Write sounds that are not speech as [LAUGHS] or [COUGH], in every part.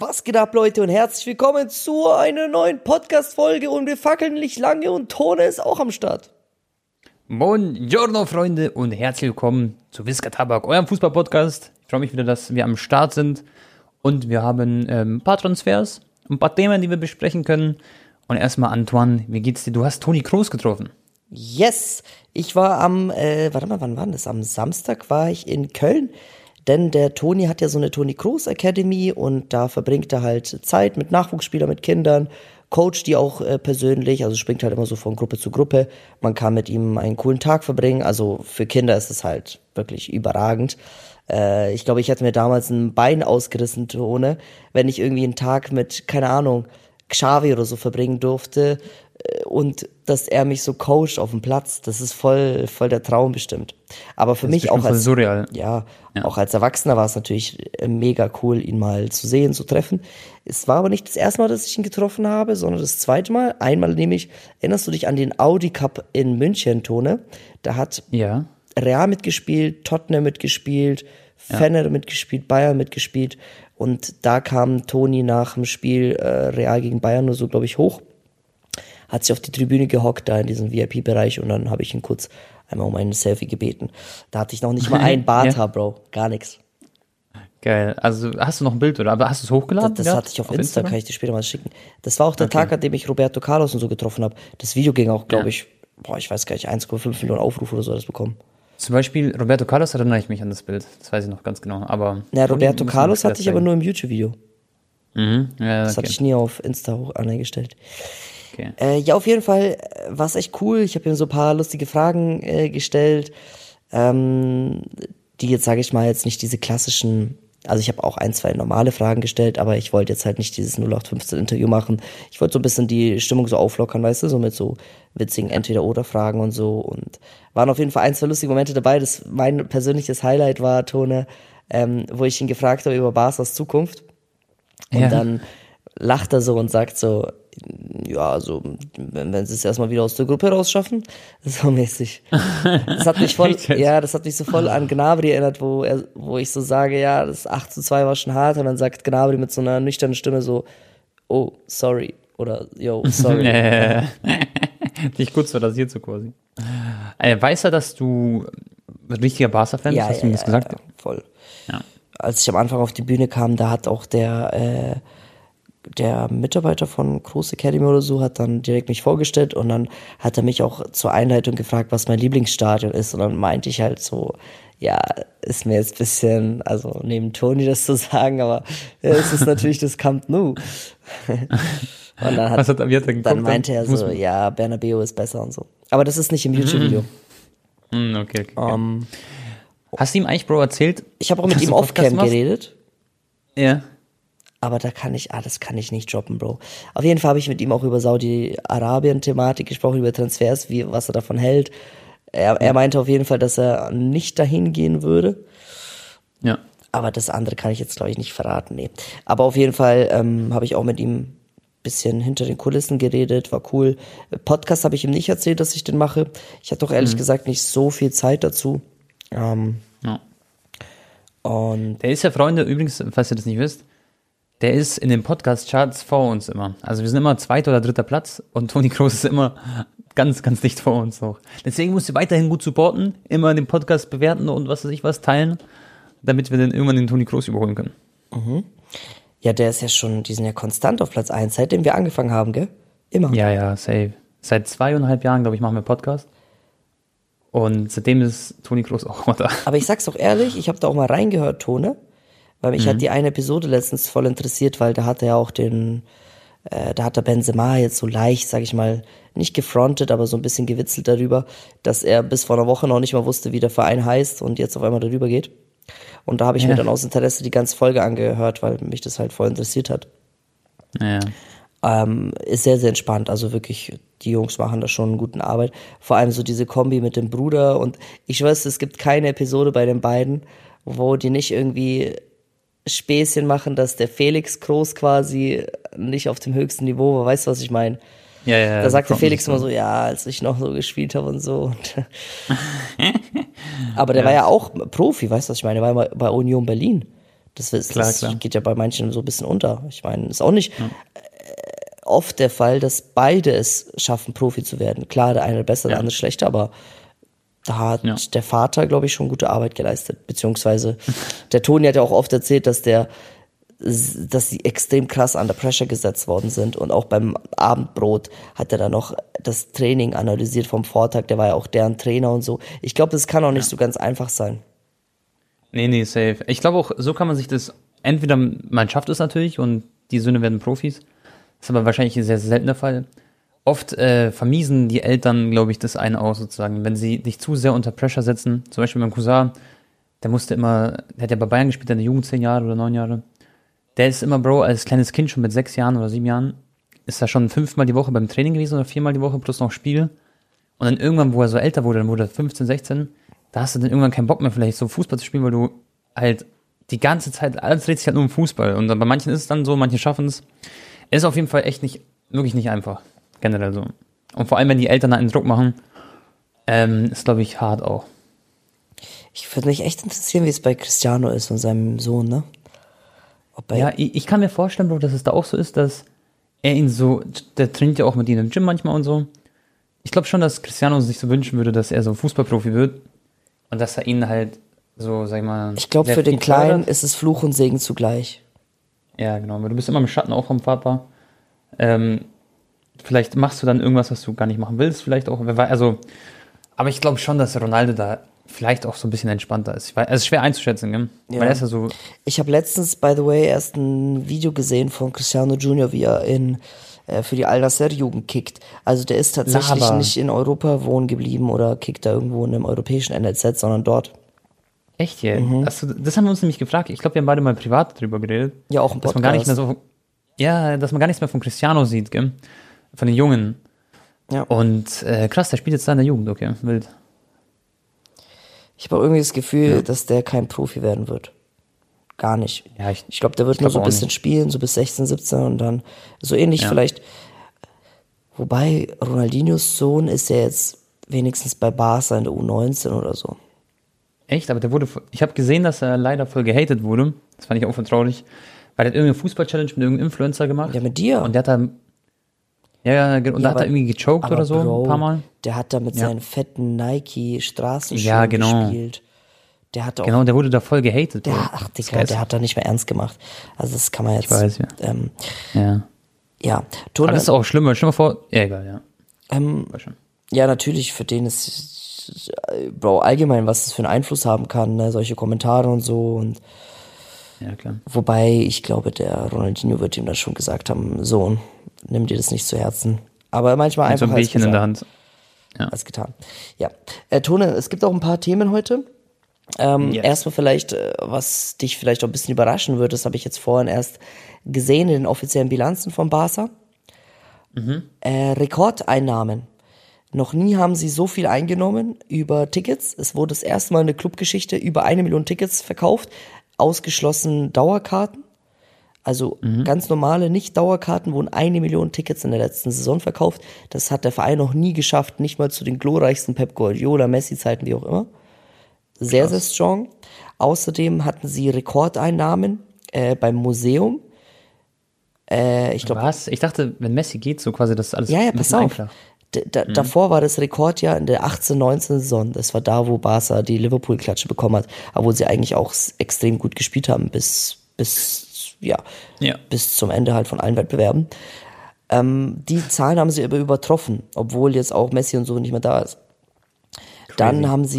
Was geht ab, Leute, und herzlich willkommen zu einer neuen Podcast-Folge. Und wir fackeln nicht lange und Tone ist auch am Start. Buongiorno, Freunde, und herzlich willkommen zu Whisker Tabak, eurem Fußball-Podcast. Ich freue mich wieder, dass wir am Start sind. Und wir haben ähm, ein paar Transfers, ein paar Themen, die wir besprechen können. Und erstmal, Antoine, wie geht's dir? Du hast Toni Kroos getroffen. Yes, ich war am, äh, warte mal, wann war das? Am Samstag war ich in Köln. Denn der Toni hat ja so eine Toni Kroos Academy und da verbringt er halt Zeit mit Nachwuchsspielern, mit Kindern, coacht die auch äh, persönlich, also springt halt immer so von Gruppe zu Gruppe. Man kann mit ihm einen coolen Tag verbringen. Also für Kinder ist es halt wirklich überragend. Äh, ich glaube, ich hätte mir damals ein Bein ausgerissen, Tone, wenn ich irgendwie einen Tag mit, keine Ahnung, Xavi oder so verbringen durfte und dass er mich so coacht auf dem Platz, das ist voll, voll der Traum bestimmt. Aber für Das mich auch als, surreal. ja, Ja. auch als Erwachsener war es natürlich äh, mega cool, ihn mal zu sehen, zu treffen. Es war aber nicht das erste Mal, dass ich ihn getroffen habe, sondern das zweite Mal. Einmal nämlich, erinnerst du dich an den Audi Cup in München, Tone? Da hat Ja. Real mitgespielt, Tottenham mitgespielt, Fener mitgespielt, Bayern mitgespielt. Und da kam Toni nach dem Spiel äh, Real gegen Bayern nur so, glaube ich, hoch. Hat sich auf die Tribüne gehockt, da in diesem VIP-Bereich. Und dann habe ich ihn kurz einmal um ein Selfie gebeten. Da hatte ich noch nicht mal [LAUGHS] ein Barthaar, Bro. Gar nichts. Geil. Also, hast du noch ein Bild, oder? Aber hast du es hochgeladen? Das, das hatte ich auf, Insta, Instagram? kann ich dir später mal schicken. Das war auch der Tag, an dem ich Roberto Carlos und so getroffen habe. Das Video ging auch, glaube Ja. ich, boah, ich weiß gar nicht, 1,5 Millionen Aufrufe oder so hat das bekommen. Zum Beispiel Roberto Carlos erinnere ich mich an das Bild. Das weiß ich noch ganz genau. Aber. Na, Roberto Carlos hatte ich aber nur im YouTube-Video. Mhm. Ja, Das hatte okay. ich nie auf Insta hoch eingestellt. Okay. Äh, ja, auf jeden Fall war es echt cool. Ich habe ihm so ein paar lustige Fragen äh, gestellt, ähm, die jetzt, sage ich mal, jetzt nicht diese klassischen, also ich habe auch ein, zwei normale Fragen gestellt, aber ich wollte jetzt halt nicht dieses 0815-Interview machen. Ich wollte so ein bisschen die Stimmung so auflockern, weißt du, so mit so witzigen Entweder-Oder-Fragen und so. Und waren auf jeden Fall ein, zwei lustige Momente dabei. Das mein persönliches Highlight war, Tone, ähm, wo ich ihn gefragt habe über Barsas Zukunft. Und Ja. dann lacht er so und sagt so, ja, also, wenn, wenn sie es erstmal wieder aus der Gruppe rausschaffen, [LAUGHS] so mäßig. Das hat mich voll, [LAUGHS] ja, das hat mich so voll an Gnabry erinnert, wo er, wo ich so sage, ja, das 8 zu 2 war schon hart, und dann sagt Gnabry mit so einer nüchternen Stimme so, oh, sorry, oder, yo, sorry. Dich kurz rasiert so quasi. Äh, weiß er, dass du ein richtiger Barca-Fan bist? Ja, Hast ja, du ihm das ja, gesagt? Ja, voll. Ja. Als ich am Anfang auf die Bühne kam, da hat auch der, äh, der Mitarbeiter von Groß Academy oder so hat dann direkt mich vorgestellt und dann hat er mich auch zur Einleitung gefragt, was mein Lieblingsstadion ist und dann meinte ich halt so, ja, ist mir jetzt ein bisschen, also neben Toni das zu [LAUGHS] sagen, aber ja, es ist natürlich das Camp Nou. [LAUGHS] und dann hat, Was hat, geguckt? dann meinte er so, ja, Bernabeu ist besser und so. Aber das ist nicht im YouTube-Video. Hm, okay, okay. okay. Ähm, Hast du ihm eigentlich, Bro, erzählt? ich habe auch mit ihm off-cam geredet. Ja. Aber da kann ich, ah, das kann ich nicht droppen, Bro. Auf jeden Fall habe ich mit ihm auch über Saudi-Arabien-Thematik gesprochen, über Transfers, wie, was er davon hält. Er, er meinte auf jeden Fall, dass er nicht dahin gehen würde. Ja. Aber das andere kann ich jetzt, glaube ich, nicht verraten, nee. Aber auf jeden Fall ähm, habe ich auch mit ihm bisschen hinter den Kulissen geredet, war cool. Podcast habe ich ihm nicht erzählt, dass ich den mache. Ich hatte doch ehrlich gesagt nicht so viel Zeit dazu. Ähm, ja. und Der ist ja, Freunde, übrigens, falls ihr das nicht wisst, der ist in den Podcast-Charts vor uns immer. Also wir sind immer zweiter oder dritter Platz und Toni Kroos ist immer ganz, ganz dicht vor uns auch. Deswegen musst du weiterhin gut supporten, immer den Podcast bewerten und was weiß ich was teilen, damit wir dann irgendwann den Toni Kroos überholen können. ja, der ist ja schon, die sind ja konstant auf Platz 1, seitdem wir angefangen haben, gell? Immer. Ja, ja, safe. Seit zweieinhalb Jahren, glaube ich, machen wir Podcast. Und seitdem ist Toni Kroos auch immer da. Aber ich sag's doch ehrlich, ich habe da auch mal reingehört, Tone, weil mich hat die eine Episode letztens voll interessiert, weil da hat er auch den, äh, da hat der Benzema jetzt so leicht, sag ich mal, nicht gefrontet, aber so ein bisschen gewitzelt darüber, dass er bis vor einer Woche noch nicht mal wusste, wie der Verein heißt und jetzt auf einmal darüber geht. Und da habe ich mir Ja. dann aus Interesse die ganze Folge angehört, weil mich das halt voll interessiert hat. Ja. Ähm, ist sehr, sehr entspannt. Also wirklich, die Jungs machen da schon eine gute Arbeit. Vor allem so diese Kombi mit dem Bruder und ich weiß, es gibt keine Episode bei den beiden, wo die nicht irgendwie Späßchen machen, dass der Felix Groß quasi nicht auf dem höchsten Niveau war. Weißt du, was ich meine? Ja, ja. Da sagte Felix immer so, ja, als ich noch so gespielt habe und so. [LAUGHS] Aber der war ja auch Profi, weißt du, was ich meine? Der war bei Union Berlin. Das, ist, Klar, das klar. geht ja bei manchen so ein bisschen unter. Ich meine, ist auch nicht äh, oft der Fall, dass beide es schaffen, Profi zu werden. Klar, der eine besser, der Ja. andere schlechter, aber da hat Ja. der Vater, glaube ich, schon gute Arbeit geleistet. Beziehungsweise [LAUGHS] der Toni hat ja auch oft erzählt, dass der dass sie extrem krass under pressure gesetzt worden sind und auch beim Abendbrot hat er dann noch das Training analysiert vom Vortag, der war ja auch deren Trainer und so. Ich glaube, das kann auch nicht so ganz einfach sein. Nee, nee, safe. Ich glaube auch, so kann man sich das, entweder man schafft es natürlich und die Söhne werden Profis. Das ist aber wahrscheinlich ein sehr seltener Fall. Oft äh, vermiesen die Eltern, glaube ich, das eine auch sozusagen, wenn sie dich zu sehr unter Pressure setzen. Zum Beispiel mein Cousin, der musste immer, der hat ja bei Bayern gespielt, in der Jugend zehn Jahre oder neun Jahre. Der ist immer, Bro, als kleines Kind schon mit sechs Jahren oder sieben Jahren, ist er schon fünfmal die Woche beim Training gewesen oder viermal die Woche plus noch Spiel. Und dann irgendwann, wo er so älter wurde, dann wurde er 15, 16, da hast du dann irgendwann keinen Bock mehr, vielleicht so Fußball zu spielen, weil du halt die ganze Zeit, alles dreht sich halt nur um Fußball. Und bei manchen ist es dann so, manche schaffen es. Ist auf jeden Fall echt nicht, wirklich nicht einfach. Generell so. Und vor allem, wenn die Eltern einen Druck machen, ähm, ist, glaube ich, hart auch. Ich würde mich echt interessieren, wie es bei Cristiano ist und seinem Sohn, ne? Ja, ich, ich kann mir vorstellen, Bro, dass es da auch so ist, dass er ihn so, der trainiert ja auch mit ihm im Gym manchmal und so. Ich glaube schon, dass Cristiano sich so wünschen würde, dass er so Fußballprofi wird und dass er ihn halt so, sag ich mal. ich glaube, für den Kleinen ist es Fluch und Segen zugleich. Ja, genau, weil du bist immer im Schatten auch vom Papa. Ähm, vielleicht machst du dann irgendwas, was du gar nicht machen willst, vielleicht auch. Also, aber ich glaube schon, dass Ronaldo da vielleicht auch so ein bisschen entspannter ist. Es ist schwer einzuschätzen, gell? Ja. Weil er ist ja so, Ich habe letztens, by the way, erst ein Video gesehen von Cristiano Junior, wie er in äh, für die Al Nassr Jugend kickt. Also der ist tatsächlich Laber. nicht in Europa wohnen geblieben oder kickt da irgendwo in einem europäischen NLZ, sondern dort. echt jetzt. Mhm. Also, das haben wir uns nämlich gefragt. Ich glaube, wir haben beide mal privat drüber geredet. Ja, auch im Dass man gar nicht mehr Podcast. so, ja, dass man gar nichts mehr von Cristiano sieht, gell? Von den Jungen. Ja. Und äh, krass, der spielt jetzt da in der Jugend, okay, wild. Ich habe auch irgendwie das Gefühl, dass der kein Profi werden wird. Gar nicht. Ja, ich- ich glaube, der wird nur so ein bisschen nicht. spielen, so bis 16, 17 und dann so ähnlich Ja. vielleicht. Wobei Ronaldinhos Sohn ist ja jetzt wenigstens bei Barca in der U19 oder so. Echt, aber der wurde, ich habe gesehen, dass er leider voll gehatet wurde. Das fand ich auch vertraulich. Weil er hat irgendeine Fußball-Challenge mit irgendeinem Influencer gemacht. Ja, mit dir. Und der hat da, ja, ja, und Ja, da hat aber- er irgendwie gechoked Aber oder so, Bro, ein paar Mal. Der hat da mit Ja. seinen fetten Nike Straßenschuhen Ja, genau. gespielt. Der hat auch, Genau, der wurde da voll gehatet. der, Bro. ach Das Digga, der hat da nicht mehr ernst gemacht. Also das kann man jetzt, weiß, ja. ähm, Ja. ja, Aber Tone, das ist auch schlimmer. Stell mal vor, ja, egal, ja. ähm, ja, natürlich, für den ist, Bro, allgemein, was das für einen Einfluss haben kann, ne, solche Kommentare und so und Ja, klar. Wobei, ich glaube, der Ronaldinho wird ihm dann schon gesagt haben, Sohn, nimm dir das nicht zu Herzen. Aber manchmal Mit so einfach ein Bierchen in der Hand. als getan. Ja. Äh, Tone, es gibt auch ein paar Themen heute. Ähm, Yes. Erstmal vielleicht, äh, was dich vielleicht auch ein bisschen überraschen wird, das habe ich jetzt vorhin erst gesehen in den offiziellen Bilanzen von Barca. Äh, Rekordeinnahmen. Noch nie haben sie so viel eingenommen über Tickets. Es wurde das erste Mal in der Clubgeschichte über eine Million Tickets verkauft, ausgeschlossen Dauerkarten. Also ganz normale Nicht-Dauerkarten wurden eine Million Tickets in der letzten Saison verkauft. Das hat der Verein noch nie geschafft, nicht mal zu den glorreichsten Pep Guardiola, Messi-Zeiten, wie auch immer. Sehr, sehr strong. Außerdem hatten sie Rekordeinnahmen äh, beim Museum. Äh, ich glaube, Was? Ich dachte, wenn Messi geht, so quasi, das alles ja, ja, pass auf. da, Davor war das Rekordjahr in der 18-19 Saison. Das war da, wo Barca die Liverpool-Klatsche bekommen hat, obwohl sie eigentlich auch extrem gut gespielt haben bis, bis, ja, Ja. bis zum Ende halt von allen Wettbewerben. Ähm, die Zahlen haben sie aber übertroffen, obwohl jetzt auch Messi und so nicht mehr da ist. Dann haben sie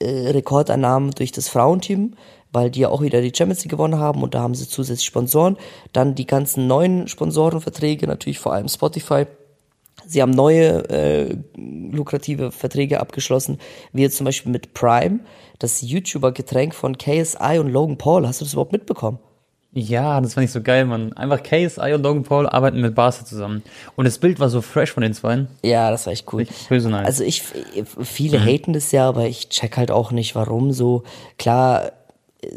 äh, Rekordeinnahmen durch das Frauenteam, weil die ja auch wieder die Champions League gewonnen haben und da haben sie zusätzlich Sponsoren. Dann die ganzen neuen Sponsorenverträge, natürlich vor allem Spotify. Sie haben neue äh, lukrative Verträge abgeschlossen, wie jetzt zum Beispiel mit Prime, das YouTuber-Getränk von KSI und Logan Paul. Hast du das überhaupt mitbekommen? Ja, das fand ich so geil, Mann. Einfach KSI und Logan Paul arbeiten mit Barca zusammen. Und das Bild war so fresh von den zwei. Ja, das war echt cool. Richtig böse nice. Also ich, viele haten das ja, aber ich check halt auch nicht, warum so. Klar, äh,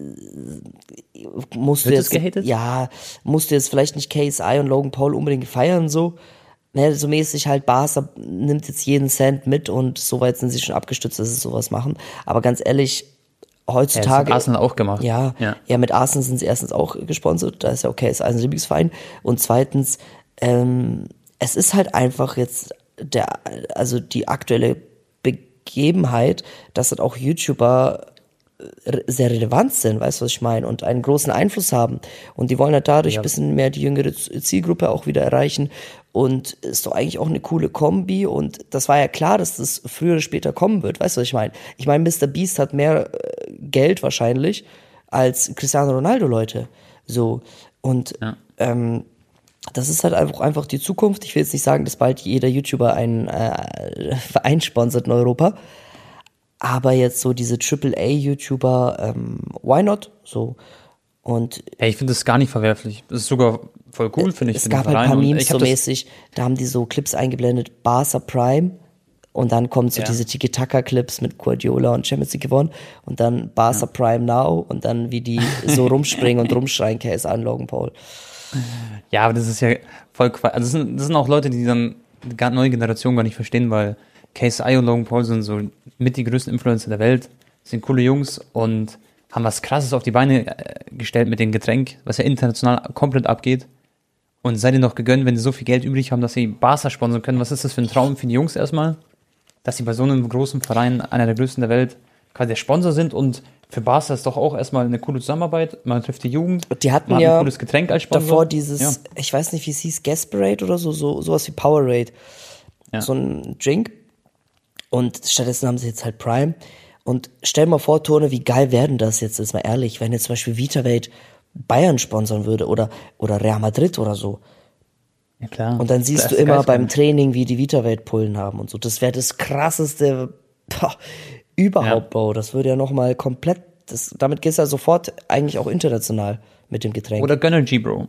musst du Wird jetzt, gehatet? ja, musst du jetzt vielleicht nicht KSI und Logan Paul unbedingt feiern, so. Ne, so mäßig halt, Barca nimmt jetzt jeden Cent mit und so weit sind sie schon abgestützt, dass sie sowas machen. Aber ganz ehrlich, heutzutage. Ja, das hat Arsenal auch gemacht. Ja, ja, Ja. mit Arsenal sind sie erstens auch gesponsert, da ist ja okay, ist ein Lieblingsverein. Und zweitens, ähm, es ist halt einfach jetzt der, also die aktuelle Begebenheit, dass halt auch YouTuber sehr relevant sind, weißt du, was ich meine, und einen großen Einfluss haben. Und die wollen halt dadurch ein bisschen mehr die jüngere Zielgruppe auch wieder erreichen. Und ist doch eigentlich auch eine coole Kombi. Und das war ja klar, dass das früher oder später kommen wird, weißt du, was ich meine? Ich meine, Mr. Beast hat mehr äh, Geld wahrscheinlich als Cristiano Ronaldo, Leute. So. Und ähm, das ist halt einfach, einfach die Zukunft. Ich will jetzt nicht sagen, dass bald jeder YouTuber einen äh, [LAUGHS] Verein sponsert in Europa. Aber jetzt so diese AAA-YouTuber, ähm, why not? So. Und Hey, ich finde das gar nicht verwerflich. Das ist sogar voll cool, finde ich. es gab halt ein paar Memes so mäßig, da haben die so Clips eingeblendet, Barca Prime. Und dann kommen so Ja. diese Tiki-Taka-Clips mit Guardiola und Champions League gewonnen. Und dann Barca Prime Now. Und dann wie die so rumspringen und rumschreien, Case an Logan Paul. Ja, aber das ist ja voll. Also das sind, das sind auch Leute, die dann die neue Generation gar nicht verstehen, weil KSI und Logan Paul sind so mit die größten Influencer der Welt, sind coole Jungs und haben was krasses auf die Beine äh, gestellt mit dem Getränk, was ja international komplett abgeht. Und seid ihr noch gegönnt, wenn sie so viel Geld übrig haben, dass sie Barca sponsern können. Was ist das für ein Traum für die Jungs erstmal? Dass sie bei so einem großen Verein, einer der größten der Welt, quasi der Sponsor sind und für Barca ist doch auch erstmal eine coole Zusammenarbeit. Man trifft die Jugend, Die hatten man hat ja ein cooles Getränk als Sponsor. davor dieses, Ja. ich weiß nicht, wie es hieß, Gasparade oder so, so sowas wie Powerade. Ja. So ein Drink. Und stattdessen haben sie jetzt halt Prime. Und stell mal vor, Tone, wie geil werden das jetzt, ist mal ehrlich, wenn jetzt zum Beispiel VitaWelt Bayern sponsern würde oder, oder Real Madrid oder so. Ja, klar. Und dann siehst du immer beim Training, wie die Vitawelt Pullen haben und so. Das wäre das krasseste boah, überhaupt, Ja. Bro. Das würde ja nochmal komplett, das, damit gehst du ja sofort eigentlich auch international mit dem Getränk. Oder Gönnergy, Bro.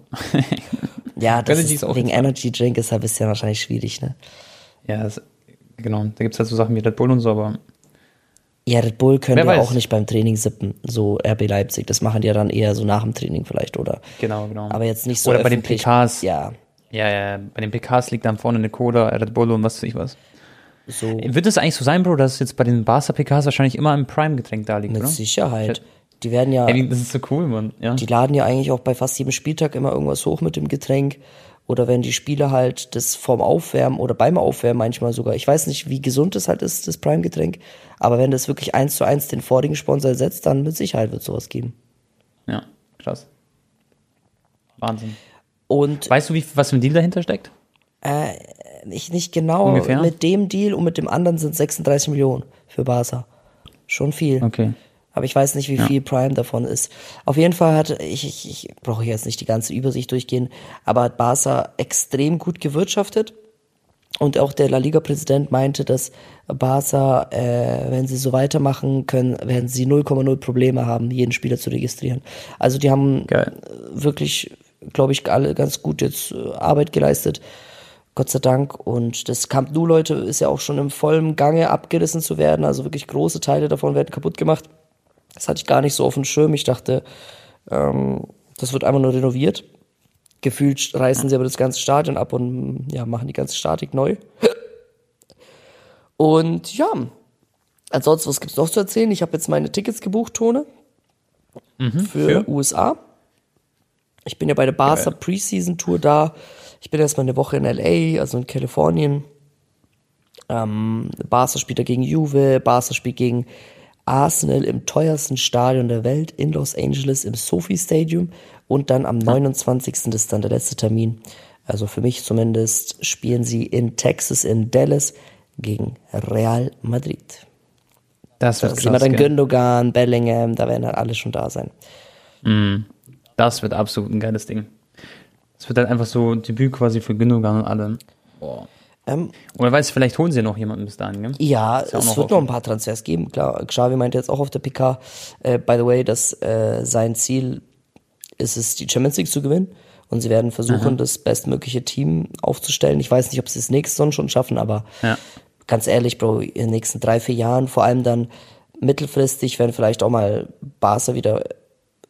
ja, [LAUGHS] das Energy ist, ist auch wegen Energy Drink ist halt ein bisschen wahrscheinlich schwierig, ne? ja, das, genau. Da gibt es halt so Sachen wie Red Bull und so, aber Ja, Red Bull können weiß. auch nicht beim Training sippen, so RB Leipzig. Das machen die ja dann eher so nach dem Training vielleicht, oder? genau, genau. Aber jetzt nicht so Oder bei den. PKs. Ja, Ja, ja, bei den PKs liegt dann vorne eine Cola, Red Bull und was weiß ich was. so Wird es eigentlich so sein, Bro, dass jetzt bei den Barca PKs wahrscheinlich immer ein Prime-Getränk da liegt, mit oder? Sicherheit. Die werden ja, Ey, das ist so cool, Mann. Ja. die laden ja eigentlich auch bei fast jedem Spieltag immer irgendwas hoch mit dem Getränk. Oder wenn die Spieler halt das vorm Aufwärmen oder beim Aufwärmen manchmal sogar, ich weiß nicht, wie gesund das halt ist, das Prime-Getränk, aber wenn das wirklich eins zu eins den vorigen Sponsor ersetzt, dann mit Sicherheit wird sowas geben. ja, krass. Wahnsinn. Und Weißt du, wie, was für ein Deal dahinter steckt? ich nicht genau, Ungefähr? mit dem Deal und mit dem anderen sind 36 Millionen für Barca. Schon viel. Okay. Aber ich weiß nicht, wie viel Prime davon ist. Auf jeden Fall hat, ich, ich, ich brauche jetzt nicht die ganze Übersicht durchgehen, aber hat Barca extrem gut gewirtschaftet. Und auch der La Liga-Präsident meinte, dass Barca, äh, wenn sie so weitermachen können, werden sie 0,0 Probleme haben, jeden Spieler zu registrieren. Also die haben Geil. wirklich, glaube ich, alle ganz gut jetzt äh, Arbeit geleistet. Gott sei Dank. Und das Camp Nou, Leute, ist ja auch schon im vollen Gange abgerissen zu werden. Also wirklich große Teile davon werden kaputt gemacht. Das hatte ich gar nicht so auf dem Schirm. Ich dachte, ähm, das wird einfach nur renoviert. Gefühlt reißen sie aber das ganze Stadion ab und ja, machen die ganze Statik neu. Und ja, ansonsten, was gibt's noch zu erzählen? Ich habe jetzt meine Tickets gebucht, Tone, für, für? USA. Ich bin ja bei der Barca Geil. Preseason Tour da. Ich bin erstmal eine Woche in LA, also in Kalifornien. Ähm, Barca spielt da gegen Juve, Barca spielt gegen Arsenal im teuersten Stadion der Welt in Los Angeles im Sophie Stadium und dann am 29. das ist dann der letzte Termin. Also für mich zumindest spielen sie in Texas, in Dallas gegen Real Madrid. Das wird Da sehen wir krass, dann? Gündogan, Bellingham, da werden halt alle schon da sein. Das wird absolut ein geiles Ding. Es wird halt einfach so Debüt quasi für Gündogan und alle. Boah. Ähm, Und wer weiß, vielleicht holen sie noch jemanden bis dahin, gell? Ja, ja es noch wird noch ein paar Transfers geben, klar. Xavi meinte jetzt auch auf der PK, äh, by the way, dass äh, sein Ziel ist es, die Champions League zu gewinnen. Und sie werden versuchen, das bestmögliche Team aufzustellen. Ich weiß nicht, ob sie es nächste Saison schon schaffen, aber Ja. ganz ehrlich, Bro, in den nächsten drei, vier Jahren, vor allem dann mittelfristig, wenn vielleicht auch mal Barca wieder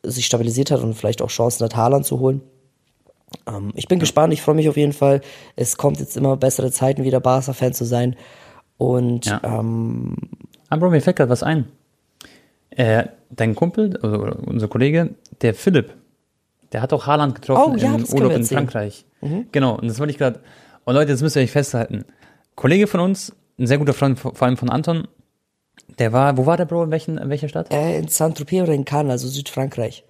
sich stabilisiert hat und vielleicht auch Chancen hat, Haaland zu holen. Ähm, ich bin gespannt, ich freue mich auf jeden Fall. Es kommt jetzt immer bessere Zeiten, wieder Barca-Fan zu sein. Und Ja. ähm, Ah, Bro, mir fällt gerade was ein. Äh, dein Kumpel, also unser Kollege, der Philipp, der hat auch Haaland getroffen Oh, ja, im Urlaub in. Frankreich. Genau, und das wollte ich gerade. Und Leute, das müsst ihr euch festhalten. Kollege von uns, ein sehr guter Freund, vor allem von Anton, der war, wo war der Bro, in, welchen, in welcher Stadt? Äh, in Saint-Tropez oder in Cannes, also Südfrankreich.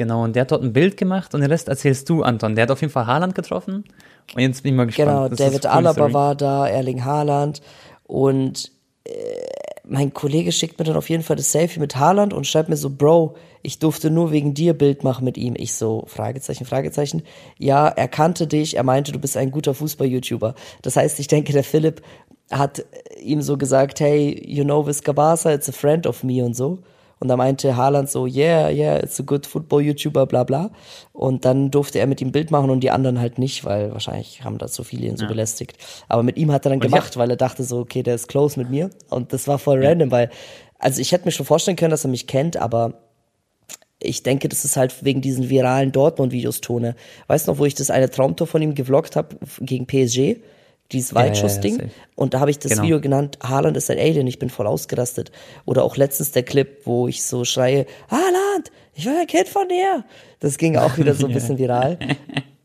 Genau, und der hat dort ein Bild gemacht und den Rest erzählst du, Anton. Der hat auf jeden Fall Haaland getroffen. Und jetzt bin ich mal gespannt. Genau, Das David coole Alaba Story. war da, Erling Haaland und äh, mein Kollege schickt mir dann auf jeden Fall das Selfie mit Haaland und schreibt mir so, Bro, ich durfte nur wegen dir Bild machen mit ihm. Ich so, Fragezeichen, Fragezeichen. Ja, er kannte dich, er meinte, du bist ein guter Fußball-YouTuber. Das heißt, ich denke, der Philipp hat ihm so gesagt, hey, you know Visca Barca, it's a friend of me und so. Und da meinte Haaland so, yeah, yeah, it's a good football YouTuber, bla bla. Und dann durfte er mit ihm Bild machen und die anderen halt nicht, weil wahrscheinlich haben da so viele ihn so belästigt. Aber mit ihm hat er dann gemacht, weil er dachte so, okay, der ist close mit mir. Und das war voll random, weil, also ich hätte mir schon vorstellen können, dass er mich kennt, aber ich denke, das ist halt wegen diesen viralen Dortmund-Videos Tone. Weißt du noch, wo ich das eine Traumtor von ihm gevloggt habe gegen PSG? Dieses ja, ja, Weitschussding. safe. und da habe ich das Genau. Video genannt, Haaland ist ein Alien, ich bin voll ausgerastet. Oder auch letztens der Clip, wo ich so schreie, Haaland, ich will ein Kind von dir. Das ging auch wieder so ein [LAUGHS] bisschen viral.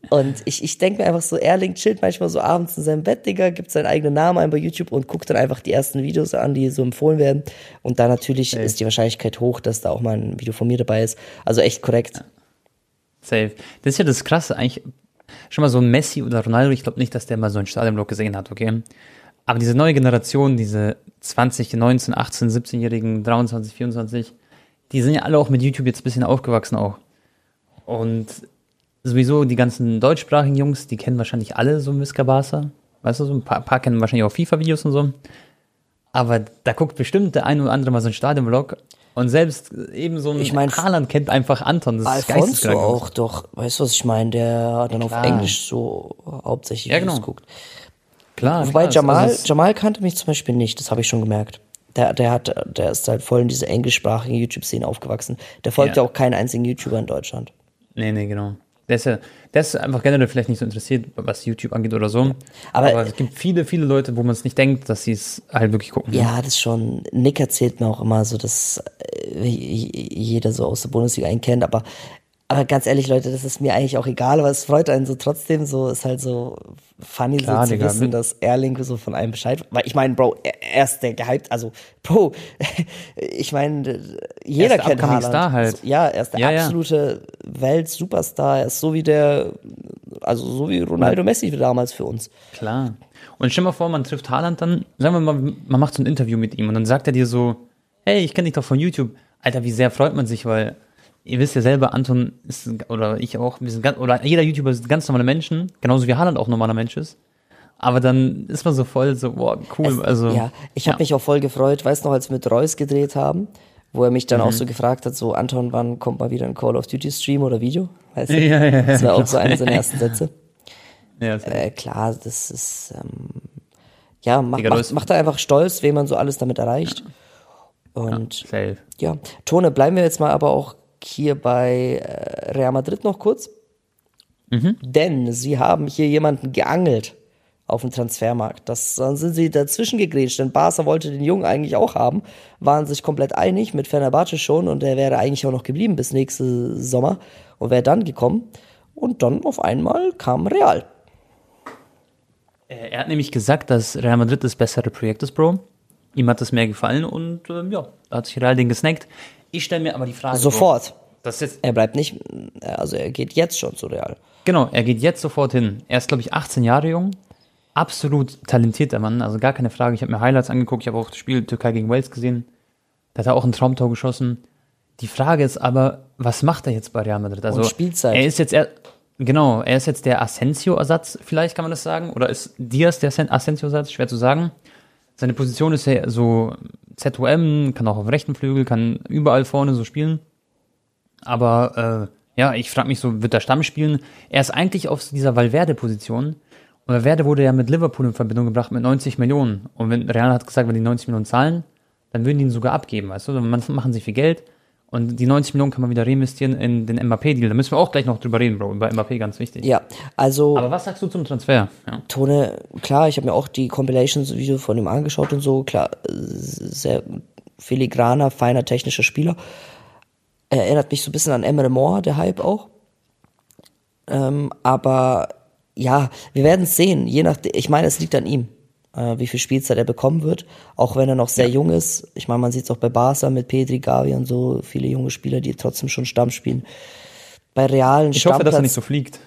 Und ich, ich denke mir einfach so, Erling chillt manchmal so abends in seinem Bett, Digga, gibt seinen eigenen Namen ein bei YouTube und guckt dann einfach die ersten Videos an, die so empfohlen werden. Und da natürlich ist die Wahrscheinlichkeit hoch, dass da auch mal ein Video von mir dabei ist. Also echt korrekt. Safe. Das ist ja das Krasse, eigentlich. Schon mal so ein Messi oder Ronaldo, ich glaube nicht, dass der mal so einen Stadionblock gesehen hat, okay? Aber diese neue Generation, diese 20, 19, 18, 17-Jährigen, 23, 24, die sind ja alle auch mit YouTube jetzt ein bisschen aufgewachsen auch. Und sowieso die ganzen deutschsprachigen Jungs, die kennen wahrscheinlich alle so Miska Barca. Weißt du, so ein paar, paar kennen wahrscheinlich auch FIFA-Videos und so. Aber da guckt bestimmt der ein oder andere mal so einen Stadionvlog. Und selbst eben so ein Ich mein, Haaland kennt einfach Anton. Das ist Alfonso geisteskrank. auch doch, weißt du, was ich meine? Der hat dann auf Klar. Englisch so hauptsächlich Ja, genau. Geguckt. Klar. Wobei klar, Jamal, also Jamal kannte mich zum Beispiel nicht, das habe ich schon gemerkt. Der, der hat, der ist halt voll in diese englischsprachigen YouTube-Szene aufgewachsen. Der folgt ja. Ja. auch keinen einzigen YouTuber in Deutschland. Nee, nee, genau. Der ist ja, der ist einfach generell vielleicht nicht so interessiert, was YouTube angeht oder so. Aber- Aber, es gibt viele, viele Leute, wo man es nicht denkt, dass sie es halt wirklich gucken. Ja, das schon. Nick erzählt mir auch immer so, dass äh, jeder so aus der Bundesliga einen kennt, aber aber ganz ehrlich, Leute, das ist mir eigentlich auch egal, aber es freut einen so trotzdem so, ist halt so funny Klar, so zu Digga, wissen, dass Erling so von einem Bescheid, weil ich meine, Bro, er ist der gehypt, also Bro, [LAUGHS] ich meine, jeder der kennt Haaland. Star halt. Ja, er ist der Ja, ja. absolute Welt-Superstar, er ist so wie der, also so wie Ronaldo Messi damals für uns. Klar. Und stell mal vor, man trifft Haaland dann, sagen wir mal, man macht so ein Interview mit ihm und dann sagt er dir so, hey, ich kenne dich doch von YouTube. Alter, wie sehr freut man sich, weil ihr wisst ja selber, Anton ist, oder ich auch, wir sind ganz, oder jeder YouTuber sind ganz normale Menschen, genauso wie Haaland auch normaler Mensch ist. Aber dann ist man so voll so, boah, cool, also. Ja, ich habe mich auch voll gefreut, weißt du noch, als wir mit Reus gedreht haben, wo er mich dann Mhm. auch so gefragt hat, so Anton, wann kommt mal wieder ein Call of Duty Stream oder Video? Weißt du? [LAUGHS] Ja, ja, ja, das war auch so einer seiner ersten Sätze. [LAUGHS] Ja, das- Äh, klar, das ist ähm, ja macht, macht er einfach stolz, wen man so alles damit erreicht. Und safe. ja, Tone, bleiben wir jetzt mal aber auch hier bei äh, Real Madrid noch kurz. Mhm. Denn sie haben hier jemanden geangelt auf dem Transfermarkt. Das, dann sind sie dazwischen gegrätscht, denn Barca wollte den Jungen eigentlich auch haben, waren sich komplett einig, mit Fenerbahce schon und der wäre eigentlich auch noch geblieben bis nächste Sommer und wäre dann gekommen. Und dann auf einmal kam Real. Äh, Er hat nämlich gesagt, dass Real Madrid das bessere Projekt ist, Bro. Ihm hat das mehr gefallen und ähm, ja, hat sich Real den gesnackt. Ich stelle mir aber die Frage. Sofort. Das jetzt, Er bleibt nicht, also er geht jetzt schon zu Real. genau, er geht jetzt sofort hin. Er ist, glaube ich, 18 Jahre jung. Absolut talentierter Mann, also gar keine Frage. Ich habe mir Highlights angeguckt, ich habe auch das Spiel Türkei gegen Wales gesehen. Da hat er auch ein Traumtor geschossen. Die Frage ist aber, was macht er jetzt bei Real Madrid? Also, Und Spielzeit. Er ist jetzt, er, genau, er ist jetzt der Asensio-Ersatz, vielleicht kann man das sagen. Oder ist Diaz der Asen- Asensio-Ersatz? Schwer zu sagen. Seine Position ist ja so ZOM, kann auch auf rechten Flügel, kann überall vorne so spielen. Aber äh, ja, ich frage mich so, wird er Stamm spielen? Er ist eigentlich auf dieser Valverde-Position. Und Valverde wurde ja mit Liverpool in Verbindung gebracht mit 90 Millionen. Und wenn Real hat gesagt, wenn die 90 Millionen zahlen, dann würden die ihn sogar abgeben, weißt du? Dann man- machen sie viel Geld. Und die 90 Millionen kann man wieder reinvestieren in den Mbappé-Deal. Da müssen wir auch gleich noch drüber reden, Bro. Über Mbappé ganz wichtig. Ja, also Aber was sagst du zum Transfer? Ja. Tone, klar, ich habe mir auch die Compilations-Video von ihm angeschaut und so, klar, sehr filigraner, feiner technischer Spieler. Er erinnert mich so ein bisschen an Emre Moore, der Hype auch. Ähm, aber ja, wir werden es sehen. Je nach, ich meine, es liegt an ihm, äh, wie viel Spielzeit er bekommen wird. Auch wenn er noch sehr ja. jung ist. Ich meine, man sieht es auch bei Barca mit Pedri, Gavi und so viele junge Spieler, die trotzdem schon Stamm spielen. Bei realen Ich hoffe, dass er nicht so fliegt.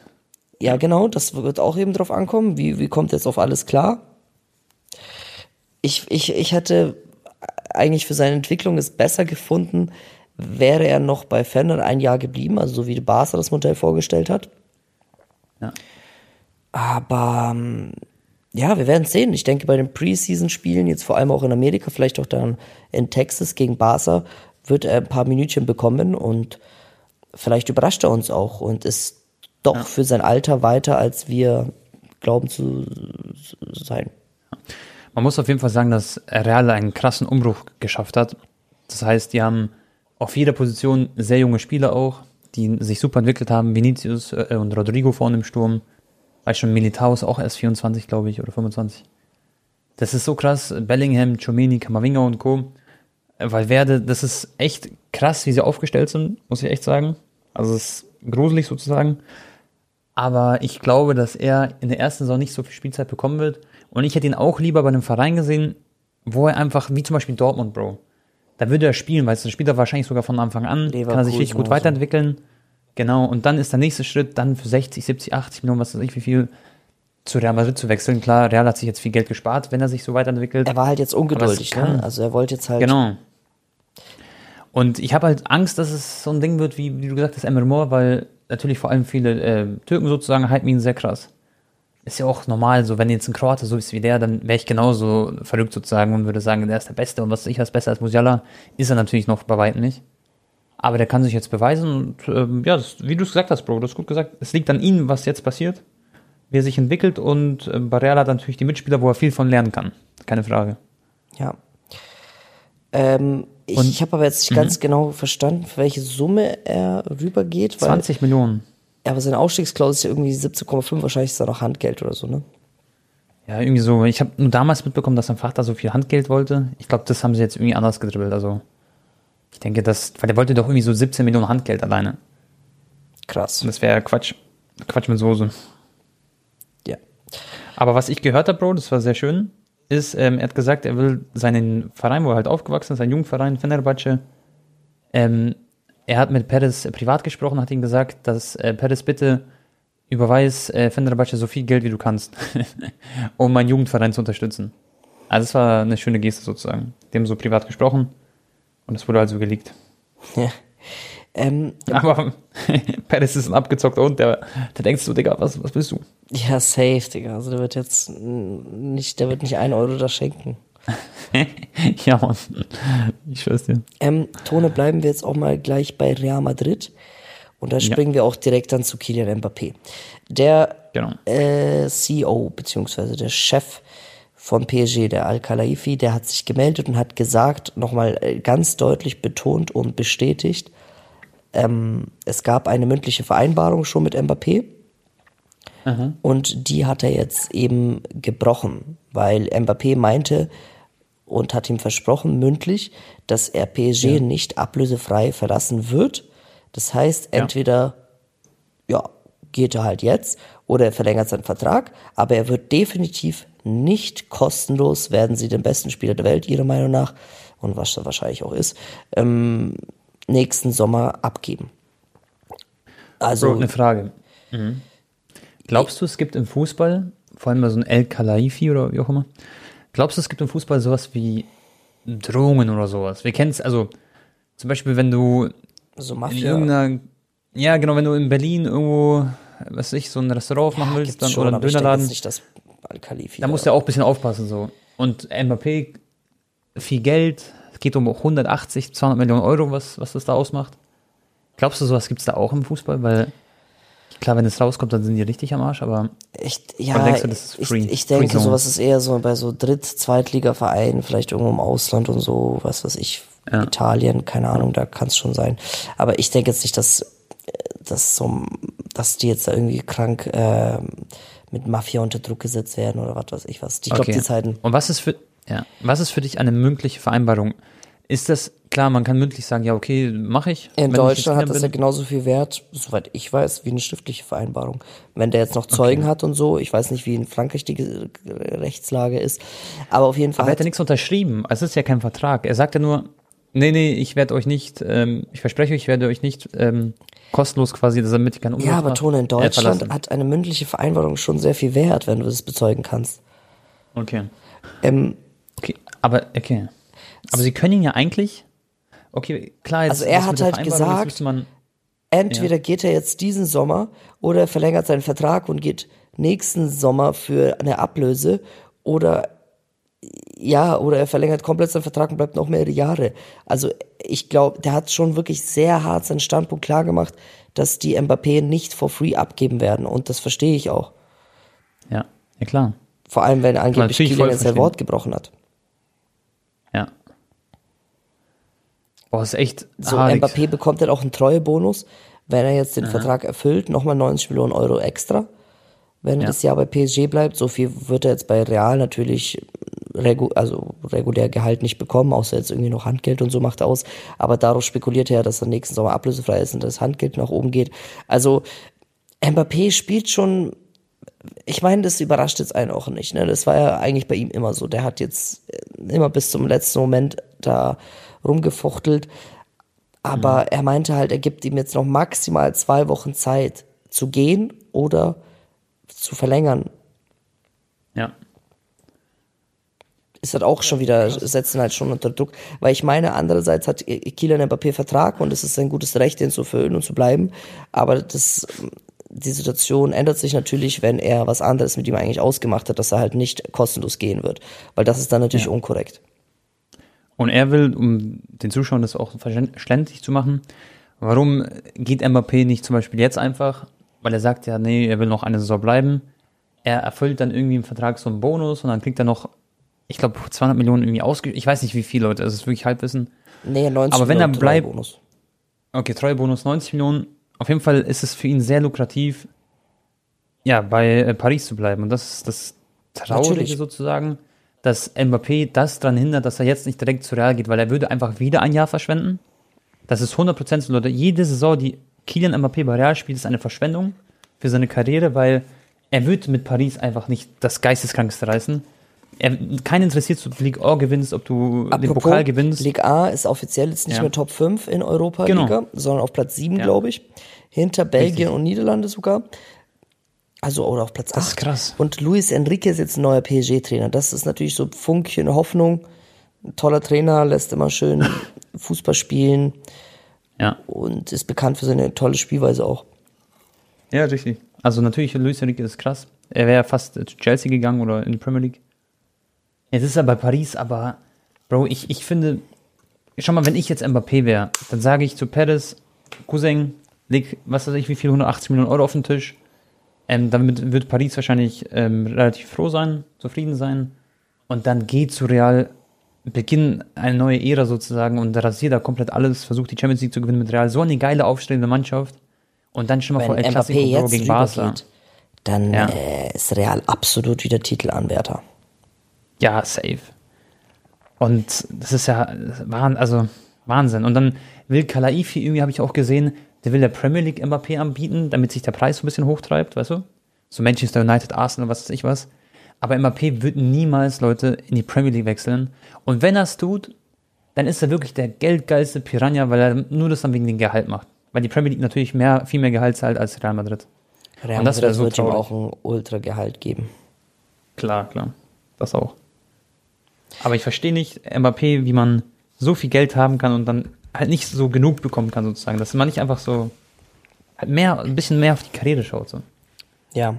Ja, genau, das wird auch eben drauf ankommen. Wie, wie kommt jetzt auf alles klar? Ich, ich, ich hätte eigentlich für seine Entwicklung es besser gefunden, wäre er noch bei Fender ein Jahr geblieben, also so wie Barca das Modell vorgestellt hat. Ja. Aber ähm, ja, wir werden sehen. Ich denke, bei den Preseason-Spielen, jetzt vor allem auch in Amerika, vielleicht auch dann in Texas gegen Barca, wird er ein paar Minütchen bekommen und vielleicht überrascht er uns auch und ist doch ja. für sein Alter weiter, als wir glauben zu sein. Man muss auf jeden Fall sagen, dass Real einen krassen Umbruch geschafft hat. Das heißt, die haben auf jeder Position sehr junge Spieler auch, die sich super entwickelt haben. Vinicius äh, und Rodrigo vorne im Sturm. Weil schon Militao ist auch erst 24, glaube ich, oder 25. Das ist so krass. Bellingham, Chomini, Kamavinga und Co. Weil Werde, das ist echt krass, wie sie aufgestellt sind, muss ich echt sagen. Also es ist gruselig sozusagen. Aber ich glaube, dass er in der ersten Saison nicht so viel Spielzeit bekommen wird. Und ich hätte ihn auch lieber bei einem Verein gesehen, wo er einfach, wie zum Beispiel Dortmund, Bro. Da würde er spielen, weil es spielt er wahrscheinlich sogar von Anfang an, Leverkusen kann er sich richtig gut weiterentwickeln. Genau, und dann ist der nächste Schritt, dann für 60, 70, 80 Millionen, was weiß ich, wie viel, zu Real Madrid zu wechseln. Klar, Real hat sich jetzt viel Geld gespart, wenn er sich so weiterentwickelt. Er war halt jetzt ungeduldig, ne? Also er wollte jetzt halt. Genau. Und ich habe halt Angst, dass es so ein Ding wird, wie, wie du gesagt hast, Emre Moore, weil natürlich vor allem viele äh, Türken sozusagen halten ihn sehr krass. Ist ja auch normal, so wenn jetzt ein Kroate so ist wie der, dann wäre ich genauso verrückt sozusagen und würde sagen, der ist der Beste und was ich was besser als Musiala, ist er natürlich noch bei weitem nicht. Aber der kann sich jetzt beweisen und ähm, ja, das, wie du es gesagt hast, Bro, du hast gut gesagt, es liegt an ihm, was jetzt passiert, wie er sich entwickelt und äh, Barreal hat natürlich die Mitspieler, wo er viel von lernen kann. Keine Frage. Ja. Ähm, ich, ich habe aber jetzt nicht ganz mhm. genau verstanden, für welche Summe er rübergeht. Weil, 20 Millionen. Ja, aber seine Ausstiegsklausel ist ja irgendwie 17,5, wahrscheinlich ist da noch Handgeld oder so, ne? Ja, irgendwie so. Ich habe nur damals mitbekommen, dass sein Vater so viel Handgeld wollte. Ich glaube, das haben sie jetzt irgendwie anders gedribbelt. Also ich denke, das, weil der wollte doch irgendwie so 17 Millionen Handgeld alleine. Krass. Und das wäre Quatsch. Quatsch mit Soße. Ja. Aber was ich gehört habe, Bro, das war sehr schön, ist, ähm, er hat gesagt, er will seinen Verein, wo er halt aufgewachsen ist, seinen Jugendverein, Fenerbahce, ähm, er hat mit Perez privat gesprochen, hat ihm gesagt, dass äh, Perez bitte überweis äh, Fenerbahce so viel Geld, wie du kannst, [LAUGHS] um meinen Jugendverein zu unterstützen. Also das war eine schöne Geste sozusagen. Dem so privat gesprochen. Und es wurde also geleakt. Ja. Ähm, Aber [LAUGHS] Perez ist ein abgezockter Hund, der, der denkt so, Digga, was, was bist du? Ja, safe, Digga. Also der wird jetzt nicht, der wird nicht einen Euro da schenken. [LAUGHS] ja, Mann. Ich schwör's dir. Ähm, Tone, bleiben wir jetzt auch mal gleich bei Real Madrid. Und da springen ja. wir auch direkt dann zu Kylian Mbappé. Der genau. äh, CEO, beziehungsweise der Chef von PSG, der Al-Khalaifi, der hat sich gemeldet und hat gesagt, nochmal äh, ganz deutlich betont und bestätigt, ähm, es gab eine mündliche Vereinbarung schon mit Mbappé. Aha. Und die hat er jetzt eben gebrochen, weil Mbappé meinte und hat ihm versprochen, mündlich, dass er PSG ja. nicht ablösefrei verlassen wird. Das heißt, entweder, ja. ja, geht er halt jetzt oder er verlängert seinen Vertrag, aber er wird definitiv nicht kostenlos werden sie den besten Spieler der Welt, ihrer Meinung nach, und was er wahrscheinlich auch ist, ähm, nächsten Sommer abgeben. Also. Bro, eine Frage. Mhm. Glaubst du, es gibt im Fußball, vor allem bei so einem El Khalaifi oder wie auch immer, glaubst du, es gibt im Fußball sowas wie Drohungen oder sowas? Wir kennen es, also zum Beispiel, wenn du so Mafia. in irgendeiner, ja genau, wenn du in Berlin irgendwo, was weiß ich, so ein Restaurant ja, machen willst dann, schon, oder einen Dönerladen. Nicht, dass Al-Khalifi. Da musst du ja auch ein bisschen aufpassen so. Und Mbappé, viel Geld, es geht um 180, 200 Millionen Euro, was, was das da ausmacht. Glaubst du, sowas gibt es da auch im Fußball? Weil klar, wenn es rauskommt, dann sind die richtig am Arsch, aber ich, ja, denkst du, das ist free, ich, ich denke, free sowas ist eher so bei so Dritt-, Zweitliga-Vereinen, vielleicht irgendwo im Ausland und so, was weiß ich, ja. Italien, keine Ahnung, da kann es schon sein. Aber ich denke jetzt nicht, dass, dass so, dass die jetzt da irgendwie krank äh, mit Mafia unter Druck gesetzt werden oder was weiß ich was. Ich glaube, okay. die Zeiten. Und was ist für, ja, was ist für dich eine mündliche Vereinbarung? ist das, klar, man kann mündlich sagen, ja, okay, mache ich. In ich Deutschland jetzt hat das ja genauso viel Wert, soweit ich weiß, wie eine schriftliche Vereinbarung. Wenn der jetzt noch Zeugen hat und so, ich weiß nicht, wie in Frankreich die Ge- Rechtslage ist, aber auf jeden Fall Aber er hat, ja nichts unterschrieben. Es ist ja kein Vertrag. Er sagt ja nur, nee, nee, ich werde euch nicht, ähm, ich verspreche euch, ich werde euch nicht ähm, kostenlos quasi, damit ich keinen Umsatz ja, aber Tone, in Deutschland hat eine mündliche Vereinbarung schon sehr viel Wert, wenn du das bezeugen kannst. Okay. Ähm, Okay, aber okay. Aber sie können ihn ja eigentlich. Okay, klar, jetzt Also er hat halt gesagt- man, Entweder geht er jetzt diesen Sommer oder er verlängert seinen Vertrag und geht nächsten Sommer für eine Ablöse oder ja, oder er verlängert komplett seinen Vertrag und bleibt noch mehrere Jahre. Also ich glaube, der hat schon wirklich sehr hart seinen Standpunkt klar gemacht, dass die Mbappé nicht for free abgeben werden und das verstehe ich auch. ja, ja klar. Vor allem, wenn angeblich jetzt sein. Wort gebrochen hat. Ja. Boah, ist echt So, haarig. Mbappé bekommt dann auch einen Treuebonus, wenn er jetzt den Vertrag erfüllt, nochmal 90 Millionen Euro extra. Wenn er Ja. das Jahr bei PSG bleibt, so viel wird er jetzt bei Real natürlich regu also regulär Gehalt nicht bekommen, außer jetzt irgendwie noch Handgeld und so macht er aus. Aber darauf spekuliert er, dass er nächsten Sommer ablösefrei ist und das Handgeld nach oben geht. Also Mbappé spielt schon, ich meine, das überrascht jetzt einen auch nicht. Ne? Das war ja eigentlich bei ihm immer so. Der hat jetzt äh, immer bis zum letzten Moment da rumgefuchtelt. Aber er meinte halt, er gibt ihm jetzt noch maximal zwei Wochen Zeit zu gehen oder zu verlängern. Ja. Ist halt auch schon wieder, setzen halt schon unter Druck. Weil ich meine, andererseits hat Kylian Mbappé Vertrag und es ist sein gutes Recht, den zu erfüllen und zu bleiben. Aber das, die Situation ändert sich natürlich, wenn er was anderes mit ihm eigentlich ausgemacht hat, dass er halt nicht kostenlos gehen wird. Weil das ist dann natürlich Ja. unkorrekt. Und er will, um den Zuschauern das auch verständlich zu machen, warum geht Mbappé nicht zum Beispiel jetzt einfach, weil er sagt ja, nee, er will noch eine Saison bleiben. Er erfüllt dann irgendwie im Vertrag so einen Bonus und dann kriegt er noch, ich glaube, 200 Millionen irgendwie ausge... Ich weiß nicht, wie viel, Leute, das ist wirklich Halbwissen. Nee, 90 Aber wenn er Millionen bleibt- Treuebonus. Okay, Treuebonus 90 Millionen. Auf jeden Fall ist es für ihn sehr lukrativ, ja, bei äh, Paris zu bleiben. Und das ist das Traurige Natürlich. sozusagen, dass Mbappé das daran hindert, dass er jetzt nicht direkt zu Real geht, weil er würde einfach wieder ein Jahr verschwenden. Das ist 100% so, Leute. Jede Saison, die Kylian Mbappé bei Real spielt, ist eine Verschwendung für seine Karriere, weil er wird mit Paris einfach nicht das Geisteskrankste reißen. Keinen interessiert, ob du Ligue 1 gewinnst, ob du den Pokal gewinnst. Ligue A ist offiziell jetzt nicht Ja. mehr Top 5 in Europa Genau. Liga, sondern auf Platz 7, Ja. glaube ich. Hinter Belgien Richtig. und Niederlande sogar. Also, oder auf Platz 8. Das ist krass. Und Luis Enrique ist jetzt ein neuer PSG-Trainer. Das ist natürlich so Funkchen Hoffnung. Ein toller Trainer, lässt immer schön [LAUGHS] Fußball spielen Ja. und ist bekannt für seine tolle Spielweise auch. Ja, richtig. Also natürlich, Luis Enrique ist krass. Er wäre fast zu Chelsea gegangen oder in die Premier League. Jetzt ist er bei Paris, aber Bro, ich, ich finde, schau mal, wenn ich jetzt Mbappé wäre, dann sage ich zu Perez, Cousin, leg, was weiß ich, wie viel, 180 Millionen Euro auf den Tisch. Ähm, damit wird Paris wahrscheinlich ähm, relativ froh sein, zufrieden sein. Und dann geh zu Real, beginn eine neue Ära sozusagen und rasier da komplett alles, versucht die Champions League zu gewinnen mit Real. So eine geile, aufstrebende Mannschaft. Und dann schon mal vor El Clasico gegen Barca. dann Ja. äh, ist Real absolut wieder Titelanwärter. Ja, safe. Und das ist ja also Wahnsinn. Und dann will Kalaifi irgendwie, habe ich auch gesehen, der will der Premier League Mbappé anbieten, damit sich der Preis so ein bisschen hochtreibt, weißt du? So Manchester United, Arsenal, was weiß ich was. Aber Mbappé wird niemals, Leute, in die Premier League wechseln. Und wenn er es tut, dann ist er wirklich der geldgeilste Piranha, weil er nur das dann wegen dem Gehalt macht. Weil die Premier League natürlich mehr, viel mehr Gehalt zahlt als Real Madrid. Real Und das Madrid so wird ihm auch ein Ultra-Gehalt geben. Klar, klar. Das auch. Aber ich verstehe nicht, Mbappé, wie man so viel Geld haben kann und dann halt nicht so genug bekommen kann, sozusagen. Dass man nicht einfach so halt mehr, ein bisschen mehr auf die Karriere schaut. So. Ja.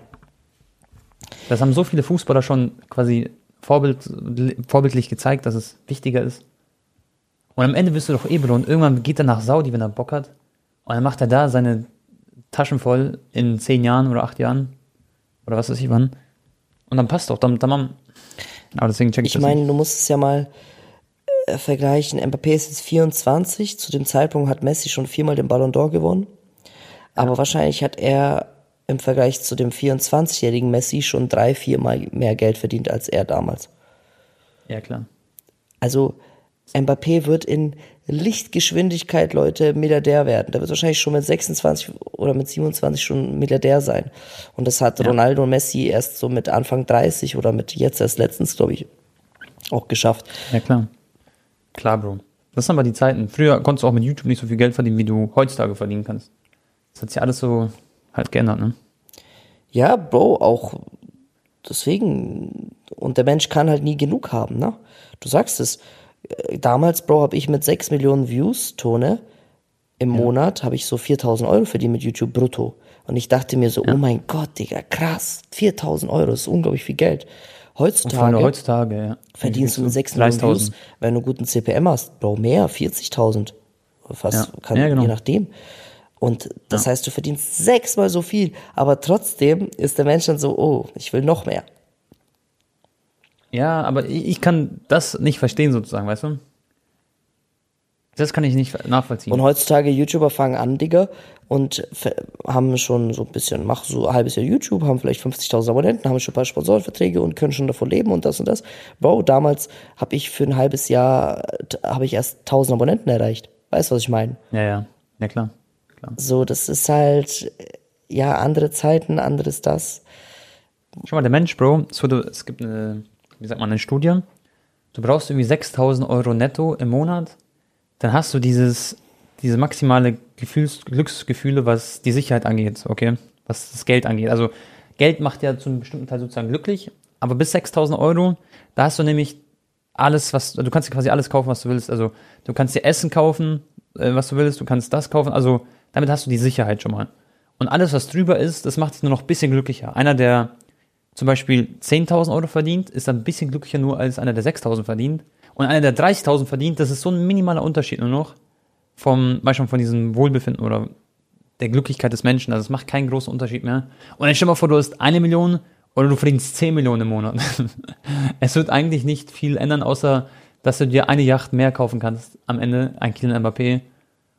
Das haben so viele Fußballer schon quasi vorbild, vorbildlich gezeigt, dass es wichtiger ist. Und am Ende wirst du doch eh belohnt. Irgendwann geht er nach Saudi, wenn er Bock hat. Und dann macht er da seine Taschen voll in zehn Jahren oder acht Jahren. Oder was weiß ich wann. Und dann passt doch. Dann, dann, aber deswegen check ich, Ich meine, nicht. du musst es ja mal äh, vergleichen. Mbappé ist jetzt 24. Zu dem Zeitpunkt hat Messi schon viermal den Ballon d'Or gewonnen. Aber wahrscheinlich hat er im Vergleich zu dem 24-jährigen Messi schon drei, viermal mehr Geld verdient als er damals. Ja, klar. Also Mbappé wird in Lichtgeschwindigkeit, Leute, Milliardär werden. Der wird wahrscheinlich schon mit 26 oder mit 27 schon Milliardär sein. Und das hat Ronaldo und Messi erst so mit Anfang 30 oder mit jetzt erst letztens, glaube ich, auch geschafft. Ja, klar. Klar, Bro. Das sind aber die Zeiten. Früher konntest du auch mit YouTube nicht so viel Geld verdienen, wie du heutzutage verdienen kannst. Das hat sich alles so halt geändert, ne? Ja, Bro, auch deswegen. Und der Mensch kann halt nie genug haben, ne? Du sagst es. Äh, Damals, Bro, habe ich mit 6 Millionen Views, Tone, im Monat habe ich so 4000 Euro verdient mit YouTube brutto. Und ich dachte mir so, oh mein Gott, Digga, krass, 4000 Euro, das ist unglaublich viel Geld. Und vor allem Heutzutage heutzutage, ja. verdienst du mit 6 Millionen 30.000. Views, wenn du guten CPM hast, Bro, mehr, 40.000. Fast, Ja. kann, Ja, genau. je nachdem. Und das heißt, du verdienst sechsmal so viel, aber trotzdem ist der Mensch dann so, oh, ich will noch mehr. Ja, aber ich, ich kann das nicht verstehen sozusagen, weißt du? Das kann ich nicht nachvollziehen. Und heutzutage YouTuber fangen an, Digga, und haben schon so ein bisschen, machen so ein halbes Jahr YouTube, haben vielleicht 50.000 Abonnenten, haben schon ein paar Sponsorenverträge und können schon davon leben und das und das. Bro, damals habe ich für ein halbes Jahr, habe ich erst 1000 Abonnenten erreicht. Weißt du, was ich meine? ja, ja. Ja, klar. klar. So, das ist halt, ja, andere Zeiten, anderes das. Schau mal, der Mensch, Bro, es, wurde, es gibt eine, wie sagt man, eine Studie. Du brauchst irgendwie 6000 Euro netto im Monat. Dann hast du dieses, diese maximale Gefühls, Glücksgefühle, was die Sicherheit angeht, okay? Was das Geld angeht. Also, Geld macht ja zu einem bestimmten Teil sozusagen glücklich, aber bis 6000 Euro, da hast du nämlich alles, was, du kannst dir quasi alles kaufen, was du willst. Also, du kannst dir Essen kaufen, äh, was du willst, du kannst das kaufen. Also, damit hast du die Sicherheit schon mal. Und alles, was drüber ist, das macht dich nur noch ein bisschen glücklicher. Einer, der zum Beispiel 10.000 Euro verdient, ist dann ein bisschen glücklicher nur als einer, der 6.000 verdient. Und einer, der 30.000 verdient, das ist so ein minimaler Unterschied nur noch vom, manchmal von diesem Wohlbefinden oder der Glücklichkeit des Menschen. Also es macht keinen großen Unterschied mehr. Und dann stell dir mal vor, du hast eine Million oder du verdienst 10 Millionen im Monat. [LAUGHS] es wird eigentlich nicht viel ändern, außer dass du dir eine Yacht mehr kaufen kannst am Ende, ein Kylian Mbappé,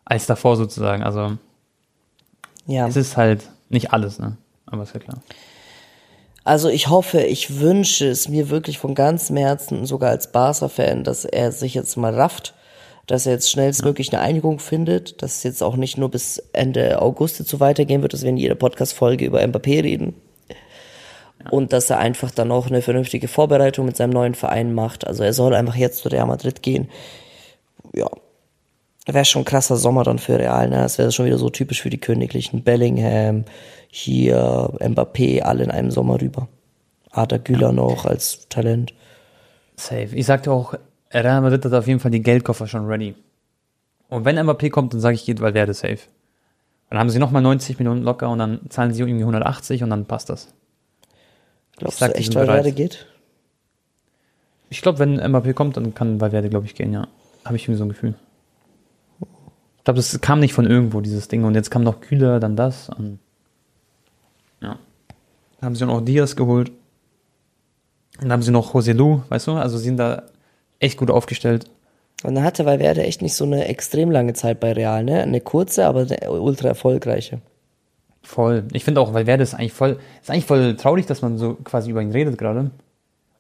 als davor sozusagen. Also Ja. es ist halt nicht alles, ne? Aber ist ja klar. Also ich hoffe, ich wünsche es mir wirklich von ganzem Herzen, sogar als Barca-Fan, dass er sich jetzt mal rafft, dass er jetzt schnellstmöglich eine Einigung findet, dass es jetzt auch nicht nur bis Ende August jetzt so weitergehen wird, dass wir in jeder Podcast-Folge über Mbappé reden. Und dass er einfach dann auch eine vernünftige Vorbereitung mit seinem neuen Verein macht. Also er soll einfach jetzt zu Real Madrid gehen. Ja. Wäre schon ein krasser Sommer dann für Real, ne? Das wäre schon wieder so typisch für die Königlichen. Bellingham, hier, Mbappé, alle in einem Sommer rüber. Arda Güler noch als Talent. Safe. Ich sagte auch, Real Madrid hat auf jeden Fall die Geldkoffer schon ready. Und wenn Mbappé kommt, dann sage ich, geht Valverde safe. Dann haben sie nochmal 90 Millionen locker und dann zahlen sie irgendwie 180 und dann passt das. Glaubst sag, du echt. Valverde geht? Ich glaube, wenn Mbappé kommt, dann kann Valverde, glaube ich, gehen, ja. Habe ich irgendwie so ein Gefühl. Ich glaube, das kam nicht von irgendwo, dieses Ding. Und jetzt kam noch Kühler, dann das. Und. Dann haben sie auch Diaz geholt. Und dann haben sie noch José Lu, weißt du? Also sie sind da echt gut aufgestellt. Und dann hatte Valverde echt nicht so eine extrem lange Zeit bei Real, ne? Eine kurze, aber eine ultra erfolgreiche. Voll. Ich finde auch, Valverde ist eigentlich voll, ist eigentlich voll traurig, dass man so quasi über ihn redet gerade.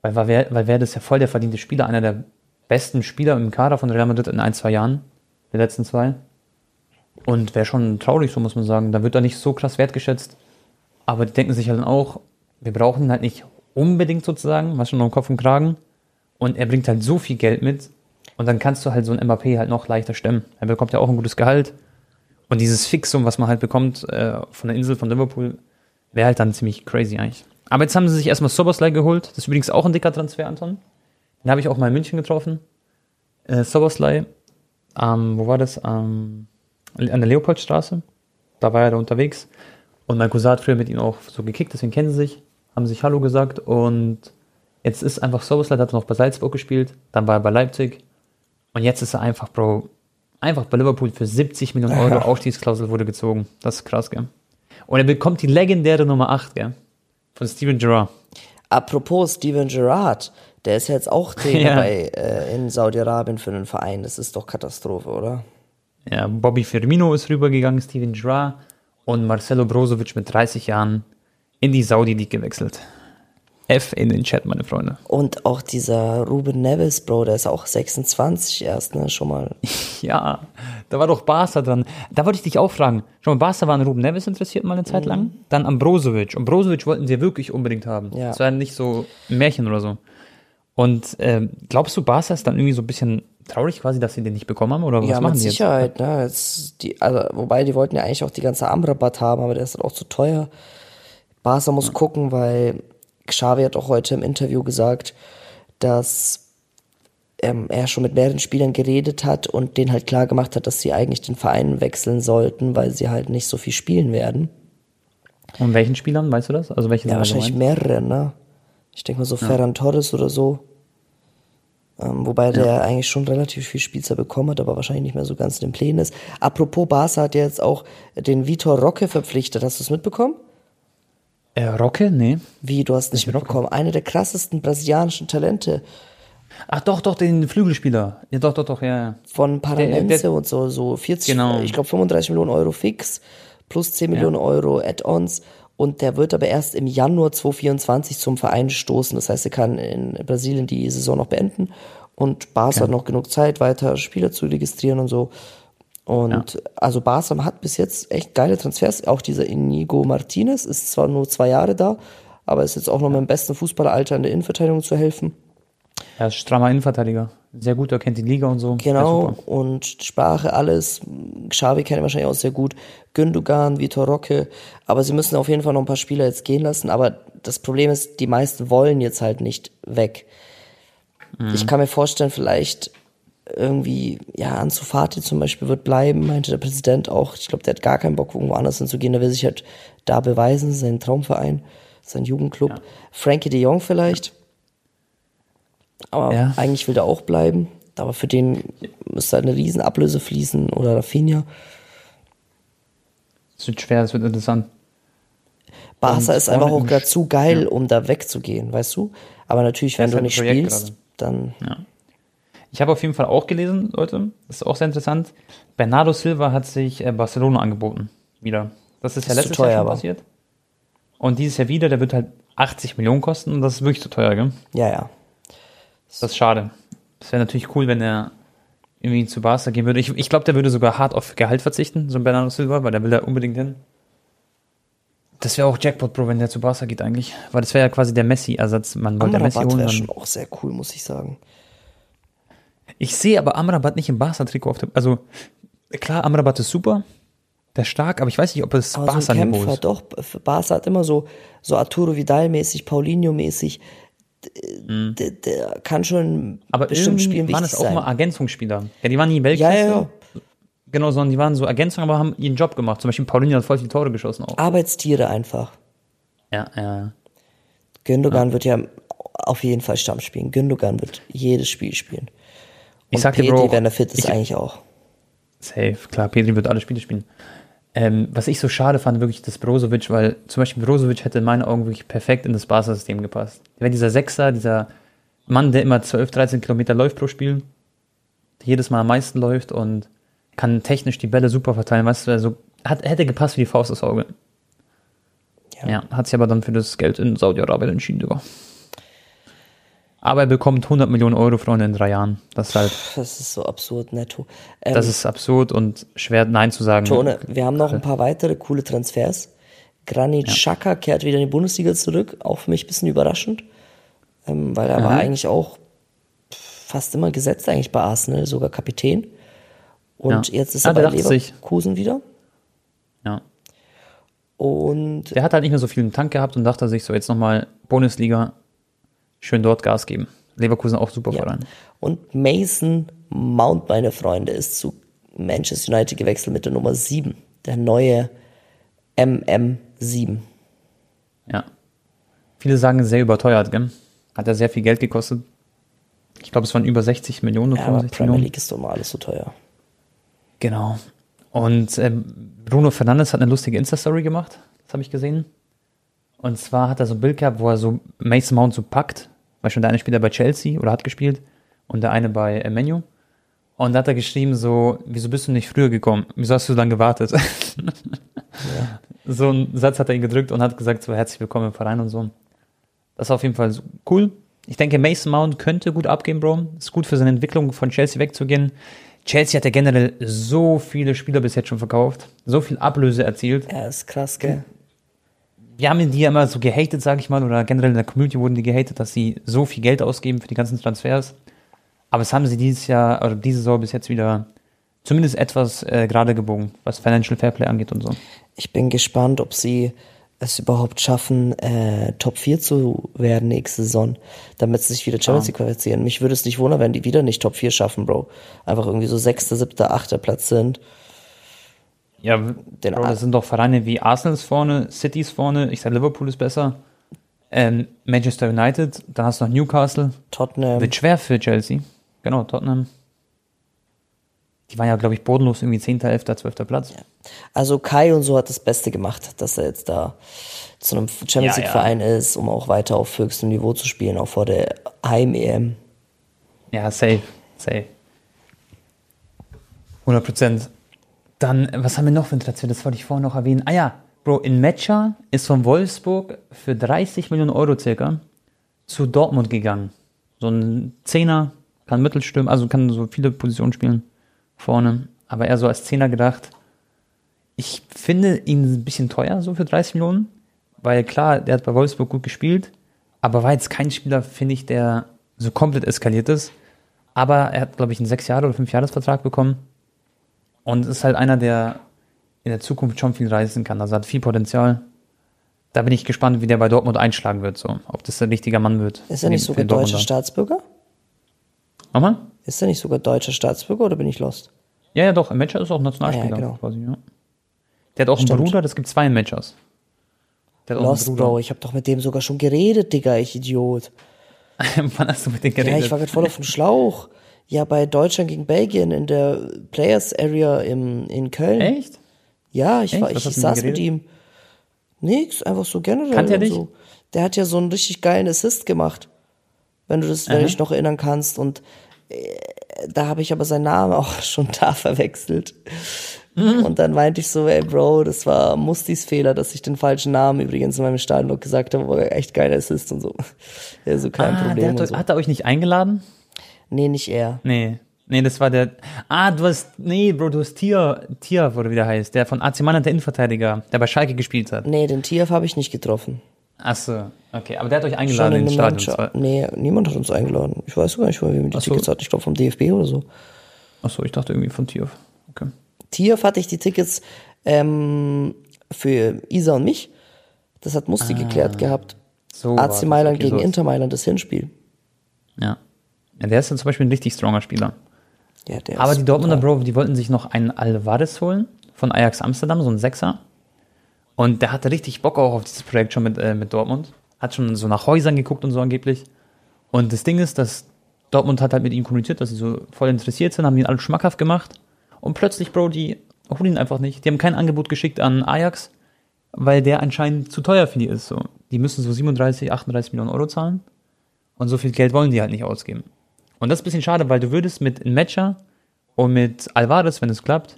Weil Valverde, Valverde ist ja voll der verdiente Spieler, einer der besten Spieler im Kader von Real Madrid in ein, zwei Jahren. Die letzten zwei. Und wäre schon traurig, so muss man sagen. Da wird er nicht so krass wertgeschätzt. Aber die denken sich halt dann auch, wir brauchen halt nicht unbedingt sozusagen, was schon noch im Kopf und Kragen. Und er bringt halt so viel Geld mit. Und dann kannst du halt so ein Mbappé halt noch leichter stemmen. Er bekommt ja auch ein gutes Gehalt. Und dieses Fixum, was man halt bekommt äh, von der Insel von Liverpool, wäre halt dann ziemlich crazy eigentlich. Aber jetzt haben sie sich erstmal Soboslai geholt. Das ist übrigens auch ein dicker Transfer, Anton. Den habe ich auch mal in München getroffen. Äh, Soboslai, ähm, wo war das? Ähm, an der Leopoldstraße. Da war er da unterwegs. Und mein Cousin hat früher mit ihm auch so gekickt, deswegen kennen sie sich, haben sich Hallo gesagt. Und jetzt ist einfach Soboslai, hat noch bei Salzburg gespielt, dann war er bei Leipzig. Und jetzt ist er einfach, Bro, einfach bei Liverpool für 70 Millionen Euro Ja. Ausstiegsklausel wurde gezogen. Das ist krass, gell? Und er bekommt die legendäre Nummer 8, gell? Von Steven Gerrard. Apropos Steven Gerrard, der ist jetzt auch Trainer [LAUGHS] Ja. bei, äh, in Saudi-Arabien für einen Verein. Das ist doch Katastrophe, oder? Ja, Bobby Firmino ist rübergegangen, Steven Gerrard und Marcelo Brozovic mit 30 Jahren in die Saudi League gewechselt. F in den Chat, meine Freunde. Und auch dieser Ruben Neves, Bro, der ist auch 26 erst, ne? Schon mal. [LAUGHS] Ja, da war doch Barca dran. Da wollte ich dich auch fragen. Schon mal, Barca war an Ruben Neves interessiert mal eine Zeit lang. Dann an Brozovic. Und Brozovic wollten sie wirklich unbedingt haben. Ja. Das war nicht so ein Märchen oder so. Und ähm, glaubst du, Barca ist dann irgendwie so ein bisschen traurig quasi, dass sie den nicht bekommen haben? Oder was ja, machen mit die Sicherheit, ne? Jetzt die, also, wobei die wollten ja eigentlich auch die ganze Amrabat haben, aber der ist dann auch zu teuer. Barca muss gucken, weil Xavi hat auch heute im Interview gesagt, dass ähm, er schon mit mehreren Spielern geredet hat und denen halt klar gemacht hat, dass sie eigentlich den Verein wechseln sollten, weil sie halt nicht so viel spielen werden. jetzt? Und welchen Spielern, weißt du das? Also welche Ja, wahrscheinlich mehrere, ne? Ich denke mal so Ferran Torres oder so. Ähm, wobei der eigentlich schon relativ viel Spielzeit bekommen hat, aber wahrscheinlich nicht mehr so ganz in den Plänen ist. Apropos, Barca hat ja jetzt auch den Vitor Roque verpflichtet. Hast du es mitbekommen? Äh, Rocke? Nee. Wie, du hast nicht Roque? mitbekommen? Eine der krassesten brasilianischen Talente Ach doch, doch, den Flügelspieler. Ja, doch, doch, doch, ja, ja. von Paranense und so, so 40, Genau. ich glaube 35 Millionen Euro fix, plus 10 Millionen Euro Add-ons. Und der wird aber erst im Januar 2024 zum Verein stoßen. Das heißt, er kann in Brasilien die Saison noch beenden. Und Barca hat noch genug Zeit, weiter Spieler zu registrieren und so. Und also Barca hat bis jetzt echt geile Transfers. Auch dieser Inigo Martinez ist zwar nur zwei Jahre da, aber ist jetzt auch noch mit dem besten Fußballeralter in der Innenverteidigung zu helfen. Er ist strammer Innenverteidiger. Sehr gut, er kennt die Liga und so. Genau, und Sprache, alles. Xavi kennt wahrscheinlich auch sehr gut. Gündogan, Vitor Roque. Aber sie müssen auf jeden Fall noch ein paar Spieler jetzt gehen lassen. Aber das Problem ist, die meisten wollen jetzt halt nicht weg. Ich kann mir vorstellen, vielleicht irgendwie, ja, Ansu Fati zum Beispiel wird bleiben, meinte der Präsident auch. Ich glaube, der hat gar keinen Bock, irgendwo anders hinzugehen. Der will sich halt da beweisen, sein Traumverein, sein Jugendclub. Frankie de Jong vielleicht. Aber Ja. eigentlich will der auch bleiben. Aber für den müsste halt eine Riesenablöse fließen oder Rafinha. Es wird schwer, es wird interessant. Barca Und ist einfach auch gerade zu geil, um da wegzugehen, weißt du? Aber natürlich, wenn ist du halt nicht spielst, dann Ich habe auf jeden Fall auch gelesen, Leute, das ist auch sehr interessant. Bernardo Silva hat sich äh, Barcelona angeboten. Wieder. Das ist ja Ist zu letztes teuer, Jahr schon passiert. Und dieses Jahr wieder, der wird halt 80 Millionen kosten und das ist wirklich zu teuer, gell? ja, ja. Das ist schade. Das wäre natürlich cool, wenn er irgendwie zu Barca gehen würde. Ich, ich glaube, der würde sogar hart auf Gehalt verzichten, so ein Bernardo Silva, weil der will da unbedingt hin. Das wäre auch Jackpot, Bro, wenn der zu Barca geht eigentlich. Weil das wäre ja quasi der Messi-Ersatz. Man wollte Messi holen. wäre schon auch sehr cool, muss ich sagen. Ich sehe aber Amrabat nicht im Barca-Trikot auf dem. Also, klar, Amrabat ist super, der ist stark, aber ich weiß nicht, ob es so Barca-Niveau Kämpfer, ist. doch, Barca hat immer so, so Arturo Vidal-mäßig, Paulinho-mäßig, d- der, der kann schon Aber bestimmt spielen waren es auch sein. mal Ergänzungsspieler. Ja, die waren nie ja, Weltklasse. ja, ja. Genau, sondern die waren so Ergänzungen, aber haben ihren Job gemacht. Zum Beispiel Paulinho hat voll viele Tore geschossen auch. Arbeitstiere einfach. Ja, ja. Gündogan wird ja auf jeden Fall Stamm spielen. Gündogan wird jedes Spiel spielen. Und Ich sag dir, Pedri, Bro, wenn er fit ist, ich- eigentlich auch. Safe, klar, Pedri wird alle Spiele spielen. Ähm, was ich so schade fand, wirklich das Brozovic, weil zum Beispiel Brozovic hätte in meinen Augen wirklich perfekt in das Barca-System gepasst. Der wäre dieser Sechser, dieser Mann, der immer 12, 13 Kilometer läuft pro Spiel, der jedes Mal am meisten läuft und kann technisch die Bälle super verteilen, weißt du, also hat, hätte gepasst wie die Faust aufs Auge. Ja. Ja, hat sich aber dann für das Geld in Saudi-Arabien entschieden, Digga. Aber er bekommt 100 Millionen Euro, Freunde, in drei Jahren. Das ist halt, Das ist so absurd netto. Ähm, das ist absurd und schwer Nein zu sagen. Tone, wir haben noch ein paar weitere coole Transfers. Granit Xhaka kehrt wieder in die Bundesliga zurück, auch für mich ein bisschen überraschend, ähm, weil er war eigentlich auch fast immer gesetzt eigentlich bei Arsenal, sogar Kapitän. Und Ja. jetzt ist er bei dachte sich- Leverkusen wieder. Ja. Und Der hat halt nicht mehr so viel im Tank gehabt und dachte sich so, jetzt nochmal Bundesliga, schön dort Gas geben. Leverkusen auch super Ja. Verein. Und Mason Mount, meine Freunde, ist zu Manchester United gewechselt mit der Nummer 7. Der neue MM7. Ja. Viele sagen sehr überteuert, gell? Hat er sehr viel Geld gekostet. Ich glaube, es waren über 60 Millionen oder Ja, aber 65 Premier Millionen. League ist doch mal alles so teuer. Genau. Und ähm, Bruno Fernandes hat eine lustige Insta-Story gemacht. Das habe ich gesehen. Und zwar hat er so ein Bild gehabt, wo er so Mason Mount so packt. Weil schon der eine spielt er bei Chelsea oder hat gespielt und der eine bei äh, Menu. Und da hat er geschrieben so, wieso bist du nicht früher gekommen? Wieso hast du so lange gewartet? [LAUGHS] So einen Satz hat er ihn gedrückt und hat gesagt so, herzlich willkommen im Verein und so. Das ist auf jeden Fall cool. Ich denke, Mason Mount könnte gut abgehen, Bro. Ist gut für seine Entwicklung, von Chelsea wegzugehen. Chelsea hat ja generell so viele Spieler bis jetzt schon verkauft, so viel Ablöse erzielt. Ja, ist krass, gell? Wir haben die ja immer so gehatet, sag ich mal, oder generell in der Community wurden die gehatet, dass sie so viel Geld ausgeben für die ganzen Transfers. Aber es haben sie dieses Jahr oder diese Saison bis jetzt wieder zumindest etwas äh, gerade gebogen, was Financial Fairplay angeht und so. Ich bin gespannt, ob sie es überhaupt schaffen, äh, Top 4 zu werden nächste Saison, damit sie sich wieder Champions League qualifizieren. Mich würde es nicht wundern, wenn die wieder nicht Top 4 schaffen, Bro. Einfach irgendwie so sechster, siebter, achter Platz sind. Ja, Den Bro, das sind doch Vereine wie Arsenal ist vorne, City ist vorne, ich sage Liverpool ist besser, ähm, Manchester United, dann hast du noch Newcastle, Tottenham. wird schwer für Chelsea, genau, Tottenham. Die waren ja, glaube ich, bodenlos, irgendwie 10., 11., 12. Platz. Also Kai und so hat das Beste gemacht, dass er jetzt da zu einem Champions Ja, League Verein ist, um auch weiter auf höchstem Niveau zu spielen, auch vor der Heim-EM. Ja, safe, safe. 100 Prozent. Dann, was haben wir noch für Transfer? Das wollte ich vorhin noch erwähnen. Ah ja, Bro, in Matcher ist von Wolfsburg für 30 Millionen Euro circa zu Dortmund gegangen. So ein Zehner, kann Mittelstürmer, also kann so viele Positionen spielen vorne, aber eher so als Zehner gedacht. Ich finde ihn ein bisschen teuer, so für 30 Millionen, weil klar, der hat bei Wolfsburg gut gespielt, aber war jetzt kein Spieler, finde ich, der so komplett eskaliert ist. Aber er hat, glaube ich, einen sechs Jahre oder fünf Jahresvertrag bekommen und ist halt einer, der in der Zukunft schon viel reißen kann. Also hat viel Potenzial. Da bin ich gespannt, wie der bei Dortmund einschlagen wird, so. Ob das der richtige Mann wird. Ist er nicht sogar deutscher. Staatsbürger? Nochmal? Ist er nicht sogar deutscher Staatsbürger oder bin ich lost? Ja, ja, doch. Im Matcher ist auch Nationalspieler Ja, ja, genau. quasi, ja. Der hat auch Stimmt. einen Bruder, das gibt zwei Matchers. Der hat Lost. Bro. Ich habe doch mit dem sogar schon geredet, Digga, ich Idiot. [LAUGHS] Wann hast du mit Ja, geredet? ich war gerade voll auf dem Schlauch. [LAUGHS] Ja, bei Deutschland gegen Belgien in der Players Area im, in Köln. Echt? Ja, ich, Echt? war, ich, ich saß mit ihm. Nix, einfach so generell. Kannte er dich? So. Der hat ja so einen richtig geilen Assist gemacht. Wenn du das, wenn dich noch erinnern kannst. Und äh, da habe ich aber seinen Namen [LAUGHS] auch schon da verwechselt. Mhm. Und dann meinte ich so, ey Bro, das war Mustis Fehler, dass ich den falschen Namen übrigens in meinem Stadion gesagt habe, aber echt geiler Assist und so. [LAUGHS] Ja, so kein ah, Problem. der hat, so. hat er euch nicht eingeladen? Nee, nicht er. Nee. Nee, das war der. Ah, du hast. Nee, Bro, du hast Tier, Tier, oder wie der heißt. Der von AC Mailand, der Innenverteidiger, der bei Schalke gespielt hat. Nee, den Tief habe ich nicht getroffen. Ach so, okay. Aber der hat euch eingeladen in ins Stadion. Mannschaft. Nee, niemand hat uns eingeladen. Ich weiß gar nicht, wie wir die Ach so. Tickets hatten. Ich glaube vom DFB oder so. Ach so, ich dachte irgendwie von Tier. Okay. Tief hatte ich die Tickets ähm, für Isa und mich. Das hat Musti geklärt gehabt. So AC. Mailand Okay, gegen so Inter Mailand, das Hinspiel. Ja. Ja. Der ist dann zum Beispiel ein richtig stronger Spieler. Ja, der Aber ist die Dortmunder. Bro, die wollten sich noch einen Alvarez holen von Ajax Amsterdam, so ein Sechser. Und der hatte richtig Bock auch auf dieses Projekt schon mit, äh, mit Dortmund. Hat schon so nach Häusern geguckt und so angeblich. Und das Ding ist, dass Dortmund hat halt mit ihm kommuniziert, dass sie so voll interessiert sind, haben ihn alles schmackhaft gemacht. Und plötzlich, Bro, die holen ihn einfach nicht. Die haben kein Angebot geschickt an Ajax, weil der anscheinend zu teuer für die ist. So. Die müssen so 37, 38 Millionen Euro zahlen. Und so viel Geld wollen die halt nicht ausgeben. Und das ist ein bisschen schade, weil du würdest mit Matcher und mit Alvarez, wenn es klappt,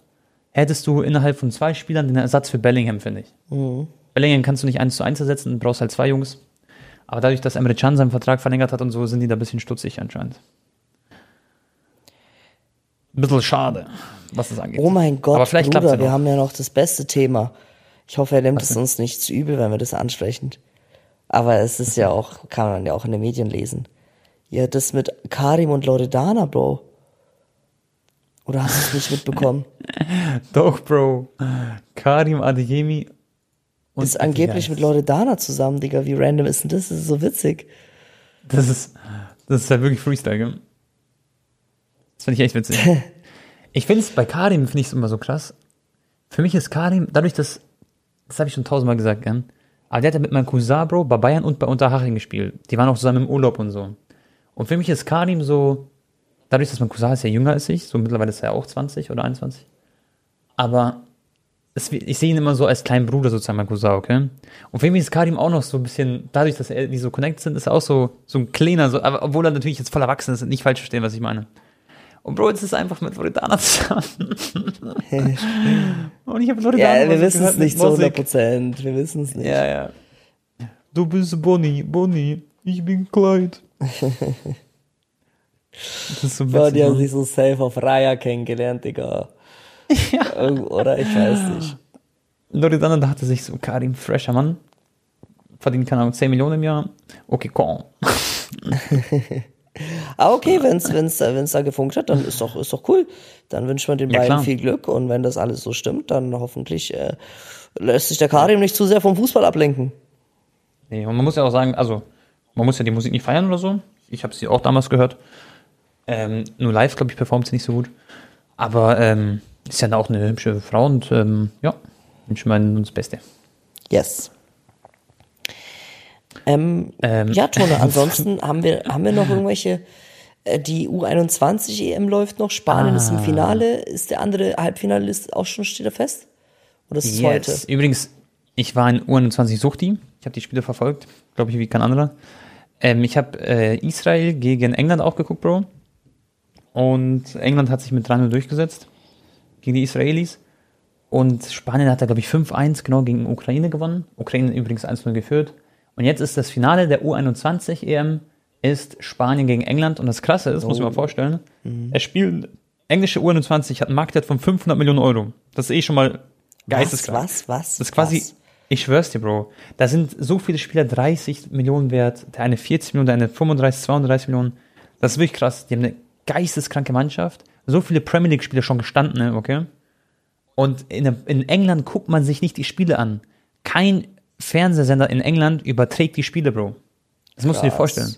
hättest du innerhalb von zwei Spielern den Ersatz für Bellingham, finde ich. Bellingham kannst du nicht eins zu eins ersetzen, du brauchst halt zwei Jungs. Aber dadurch, dass Emre Can seinen Vertrag verlängert hat und so, sind die da ein bisschen stutzig anscheinend. Ein bisschen schade, was das angeht. Oh mein Gott, Aber vielleicht Bruder, ja wir haben ja noch das beste Thema. Ich hoffe, er nimmt es uns nicht zu übel, wenn wir das ansprechen. Aber es ist ja auch, kann man ja auch in den Medien lesen. Ja, das mit Karim und Loredana, Bro. Oder hast du es nicht mitbekommen? [LAUGHS] Doch, Bro. Karim Adeyemi und ist angeblich mit Loredana zusammen, Digga. Wie random ist denn das? Das ist so witzig. Das ist, das ist halt wirklich Freestyle, gell? Das finde ich echt witzig. [LAUGHS] ich finde es bei Karim, finde ich es immer so krass. Für mich ist Karim, dadurch, dass, das habe ich schon tausendmal gesagt, gell? Aber der hat ja mit meinem Cousin, Bro, bei Bayern und bei Unterhaching gespielt. Die waren auch zusammen im Urlaub und so. Und für mich ist Karim so, dadurch, dass mein Cousin ist ja jünger als ich, so mittlerweile ist er auch 20 oder 21. Aber es, ich sehe ihn immer so als kleinen Bruder sozusagen, mein Cousin, okay? Und für mich ist Karim auch noch so ein bisschen, dadurch, dass er, die so connected sind, ist er auch so, so ein kleiner, so, aber obwohl er natürlich jetzt voll erwachsen ist, nicht falsch verstehen, was ich meine. Und Bro, jetzt ist einfach mit Loredana zusammen. [LAUGHS] und ich habe Loredana Ja, wir wissen es nicht zu 100 Musik. Prozent. Wir wissen es nicht. Ja, ja. Du bist Bonnie, Bonnie. Ich bin Clyde. Das ist so witzig. die haben sich so safe auf Raya kennengelernt, Digga. Irgend- Oder ich weiß nicht. Loredana dachte sich so, Karim, fresher Mann, verdient, keine Ahnung, 10 Millionen im Jahr. Okay, komm. [LAUGHS] Ah, okay, wenn's, da- wenn's da gefunkt hat, dann ist doch, ist doch cool. Dann wünscht man den Ja, beiden klar. viel Glück und wenn das alles so stimmt, dann hoffentlich äh, lässt sich der Karim nicht zu sehr vom Fußball ablenken. Nee, und man muss ja auch sagen, also, man muss ja die Musik nicht feiern oder so. Ich habe sie auch damals gehört. Ähm, nur live, glaube ich, performt sie nicht so gut. Aber ähm, ist ja auch eine hübsche Frau und ähm, ja, wünsche mir uns das Beste. Yes. Ähm, Ähm, ja, Tone, [LAUGHS] ansonsten haben wir, haben wir noch irgendwelche, äh, die U21 EM läuft noch, Spanien ist im Ah. Finale, ist der andere Halbfinalist auch schon, steht er fest? Oder ist es heute? Yes. Übrigens, ich war in U21 Suchti. Ich habe die Spiele verfolgt, glaube ich, wie kein anderer. Ähm, ich habe äh, Israel gegen England auch geguckt, Bro. Und England hat sich mit 3-0 durchgesetzt gegen die Israelis. Und Spanien hat da, glaube ich, 5-1 genau gegen Ukraine gewonnen. Ukraine übrigens 1-0 geführt. Und jetzt ist das Finale der U21 EM ist Spanien gegen England. Und das Krasse ist, muss ich mal vorstellen, es spielt englische U21 hat einen Marktwert von 500 Millionen Euro. Das ist eh schon mal Was, geisteskrank. was, was? Das ist quasi, was? Ich schwör's dir, Bro. Da sind so viele Spieler 30 Millionen wert, der eine 40 Millionen, der eine 35, 32 Millionen. Das ist wirklich krass. Die haben eine geisteskranke Mannschaft. So viele Premier League-Spieler schon gestanden, ne, okay? Und in, in England guckt man sich nicht die Spiele an. Kein Fernsehsender in England überträgt die Spiele, Bro. Das musst du dir Krass. vorstellen.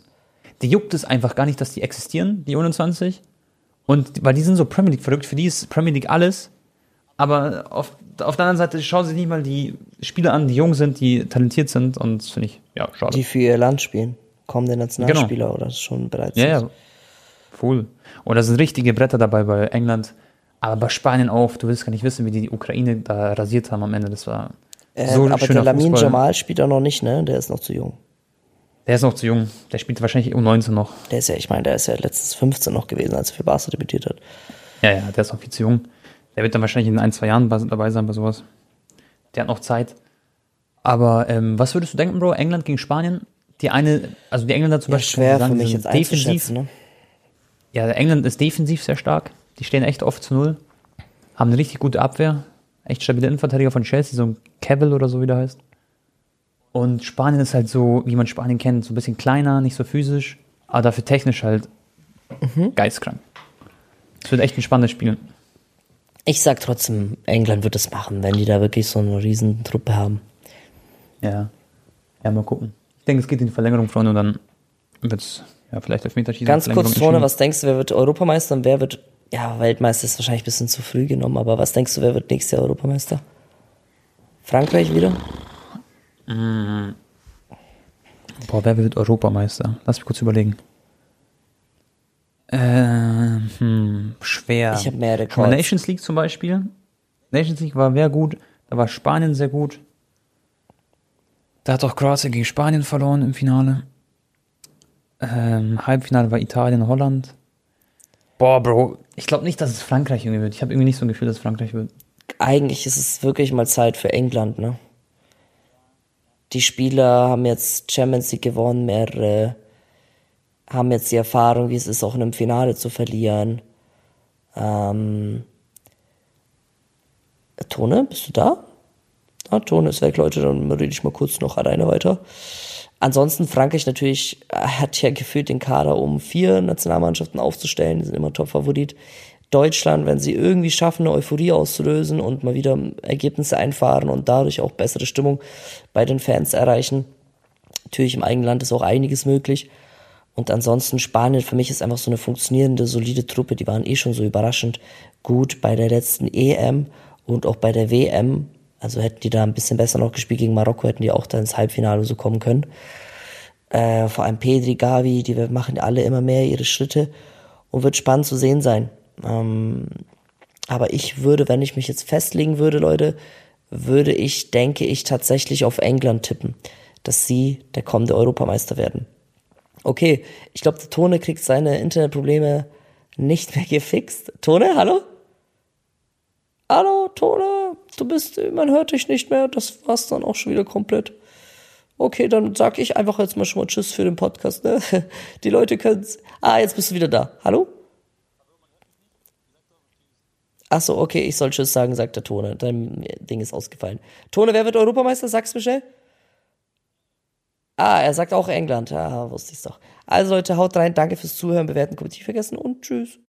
Die juckt es einfach gar nicht, dass die existieren, die 21. Und weil die sind so Premier League verrückt, für die ist Premier League alles. Aber auf, auf der anderen Seite schauen sie nicht mal die Spieler an, die jung sind, die talentiert sind. Und das finde ich, ja, schade. Die für ihr Land spielen. Kommende Nationalspieler oder schon bereits. Ja, ja. Cool. Und da sind richtige Bretter dabei bei England. Aber bei Spanien auch. Du willst gar nicht wissen, wie die die Ukraine da rasiert haben am Ende. Das war Äh, so aber schöner der Lamin Fußball. Jamal spielt auch noch nicht, ne? Der ist noch zu jung. Der ist noch zu jung. Der spielt wahrscheinlich U19 noch. Der ist ja, ich meine, der ist ja letztes 15 noch gewesen, als er für Barca debütiert hat. Ja, ja, der ist noch viel zu jung. Der wird dann wahrscheinlich in ein, zwei Jahren dabei sein bei sowas. Der hat noch Zeit. Aber ähm, was würdest du denken, Bro? England gegen Spanien? Die eine, also die Engländer zum Ja, Beispiel. schwer sagen, für mich jetzt einzuschätzen, ne? Ja, England ist defensiv sehr stark. Die stehen echt oft zu Null. Haben eine richtig gute Abwehr. Echt stabile Innenverteidiger von Chelsea, so ein Cavill oder so, wie der heißt. Und Spanien ist halt so, wie man Spanien kennt, so ein bisschen kleiner, nicht so physisch, aber dafür technisch halt geistkrank. Es wird echt ein spannendes Spiel. Ich sag trotzdem, England wird es machen, wenn die da wirklich so eine riesen Truppe haben. Ja. Ja, mal gucken. Ich denke, es geht in die Verlängerung, Freunde, und dann wird es ja, vielleicht Elfmeterschießen. Ganz Verlängerung kurz, entschieden. was denkst du, wer wird Europameister und wer wird, ja, Weltmeister ist wahrscheinlich ein bisschen zu früh genommen, aber was denkst du, wer wird nächstes Jahr Europameister? Frankreich wieder? Boah, wer wird Europameister? Lass mich kurz überlegen. Ähm, hm, schwer. Ich hab mehrere Calls. Nations League zum Beispiel. Nations League war wer gut. Da war Spanien sehr gut. Da hat auch Kroatien gegen Spanien verloren im Finale. Ähm, Halbfinale war Italien, Holland. Boah, Bro, ich glaube nicht, dass es Frankreich irgendwie wird. Ich habe irgendwie nicht so ein Gefühl, dass es Frankreich wird. Eigentlich ist es wirklich mal Zeit für England, ne? Die Spieler haben jetzt Champions League gewonnen, mehrere haben jetzt die Erfahrung, wie es ist, auch in einem Finale zu verlieren. Ähm, Tone, bist du da? Ah, Tone ist weg, Leute, dann rede ich mal kurz noch alleine weiter. Ansonsten Frankreich natürlich äh, hat ja gefühlt den Kader, um vier Nationalmannschaften aufzustellen, die sind immer Top-Favorit. Deutschland, wenn sie irgendwie schaffen, eine Euphorie auszulösen und mal wieder Ergebnisse einfahren und dadurch auch bessere Stimmung bei den Fans erreichen. Natürlich im eigenen Land ist auch einiges möglich. Und ansonsten Spanien für mich ist einfach so eine funktionierende, solide Truppe. Die waren eh schon so überraschend gut bei der letzten EM und auch bei der WM. Also hätten die da ein bisschen besser noch gespielt gegen Marokko, hätten die auch da ins Halbfinale so kommen können. Äh, vor allem Pedri, Gavi, die machen alle immer mehr ihre Schritte und wird spannend zu sehen sein. Ähm, aber ich würde, wenn ich mich jetzt festlegen würde, Leute, würde ich, denke ich, tatsächlich auf England tippen, dass sie der kommende Europameister werden. Okay, ich glaube, Tone kriegt seine Internetprobleme nicht mehr [LAUGHS] gefixt. Tone, hallo? Hallo, Tone, du bist, man hört dich nicht mehr. Das war's dann auch schon wieder komplett. Okay, dann sag ich einfach jetzt mal schon mal Tschüss für den Podcast. Ne? [LAUGHS] Die Leute können's. Ah, jetzt bist du wieder da. Hallo? Ach so, okay, ich soll Tschüss sagen, sagt der Tone. Dein Ding ist ausgefallen. Tone, wer wird Europameister? Sag's Michelle. Ah, er sagt auch England. Ah, wusste ich's doch. Also Leute, haut rein. Danke fürs Zuhören, bewerten, kommentieren vergessen und tschüss.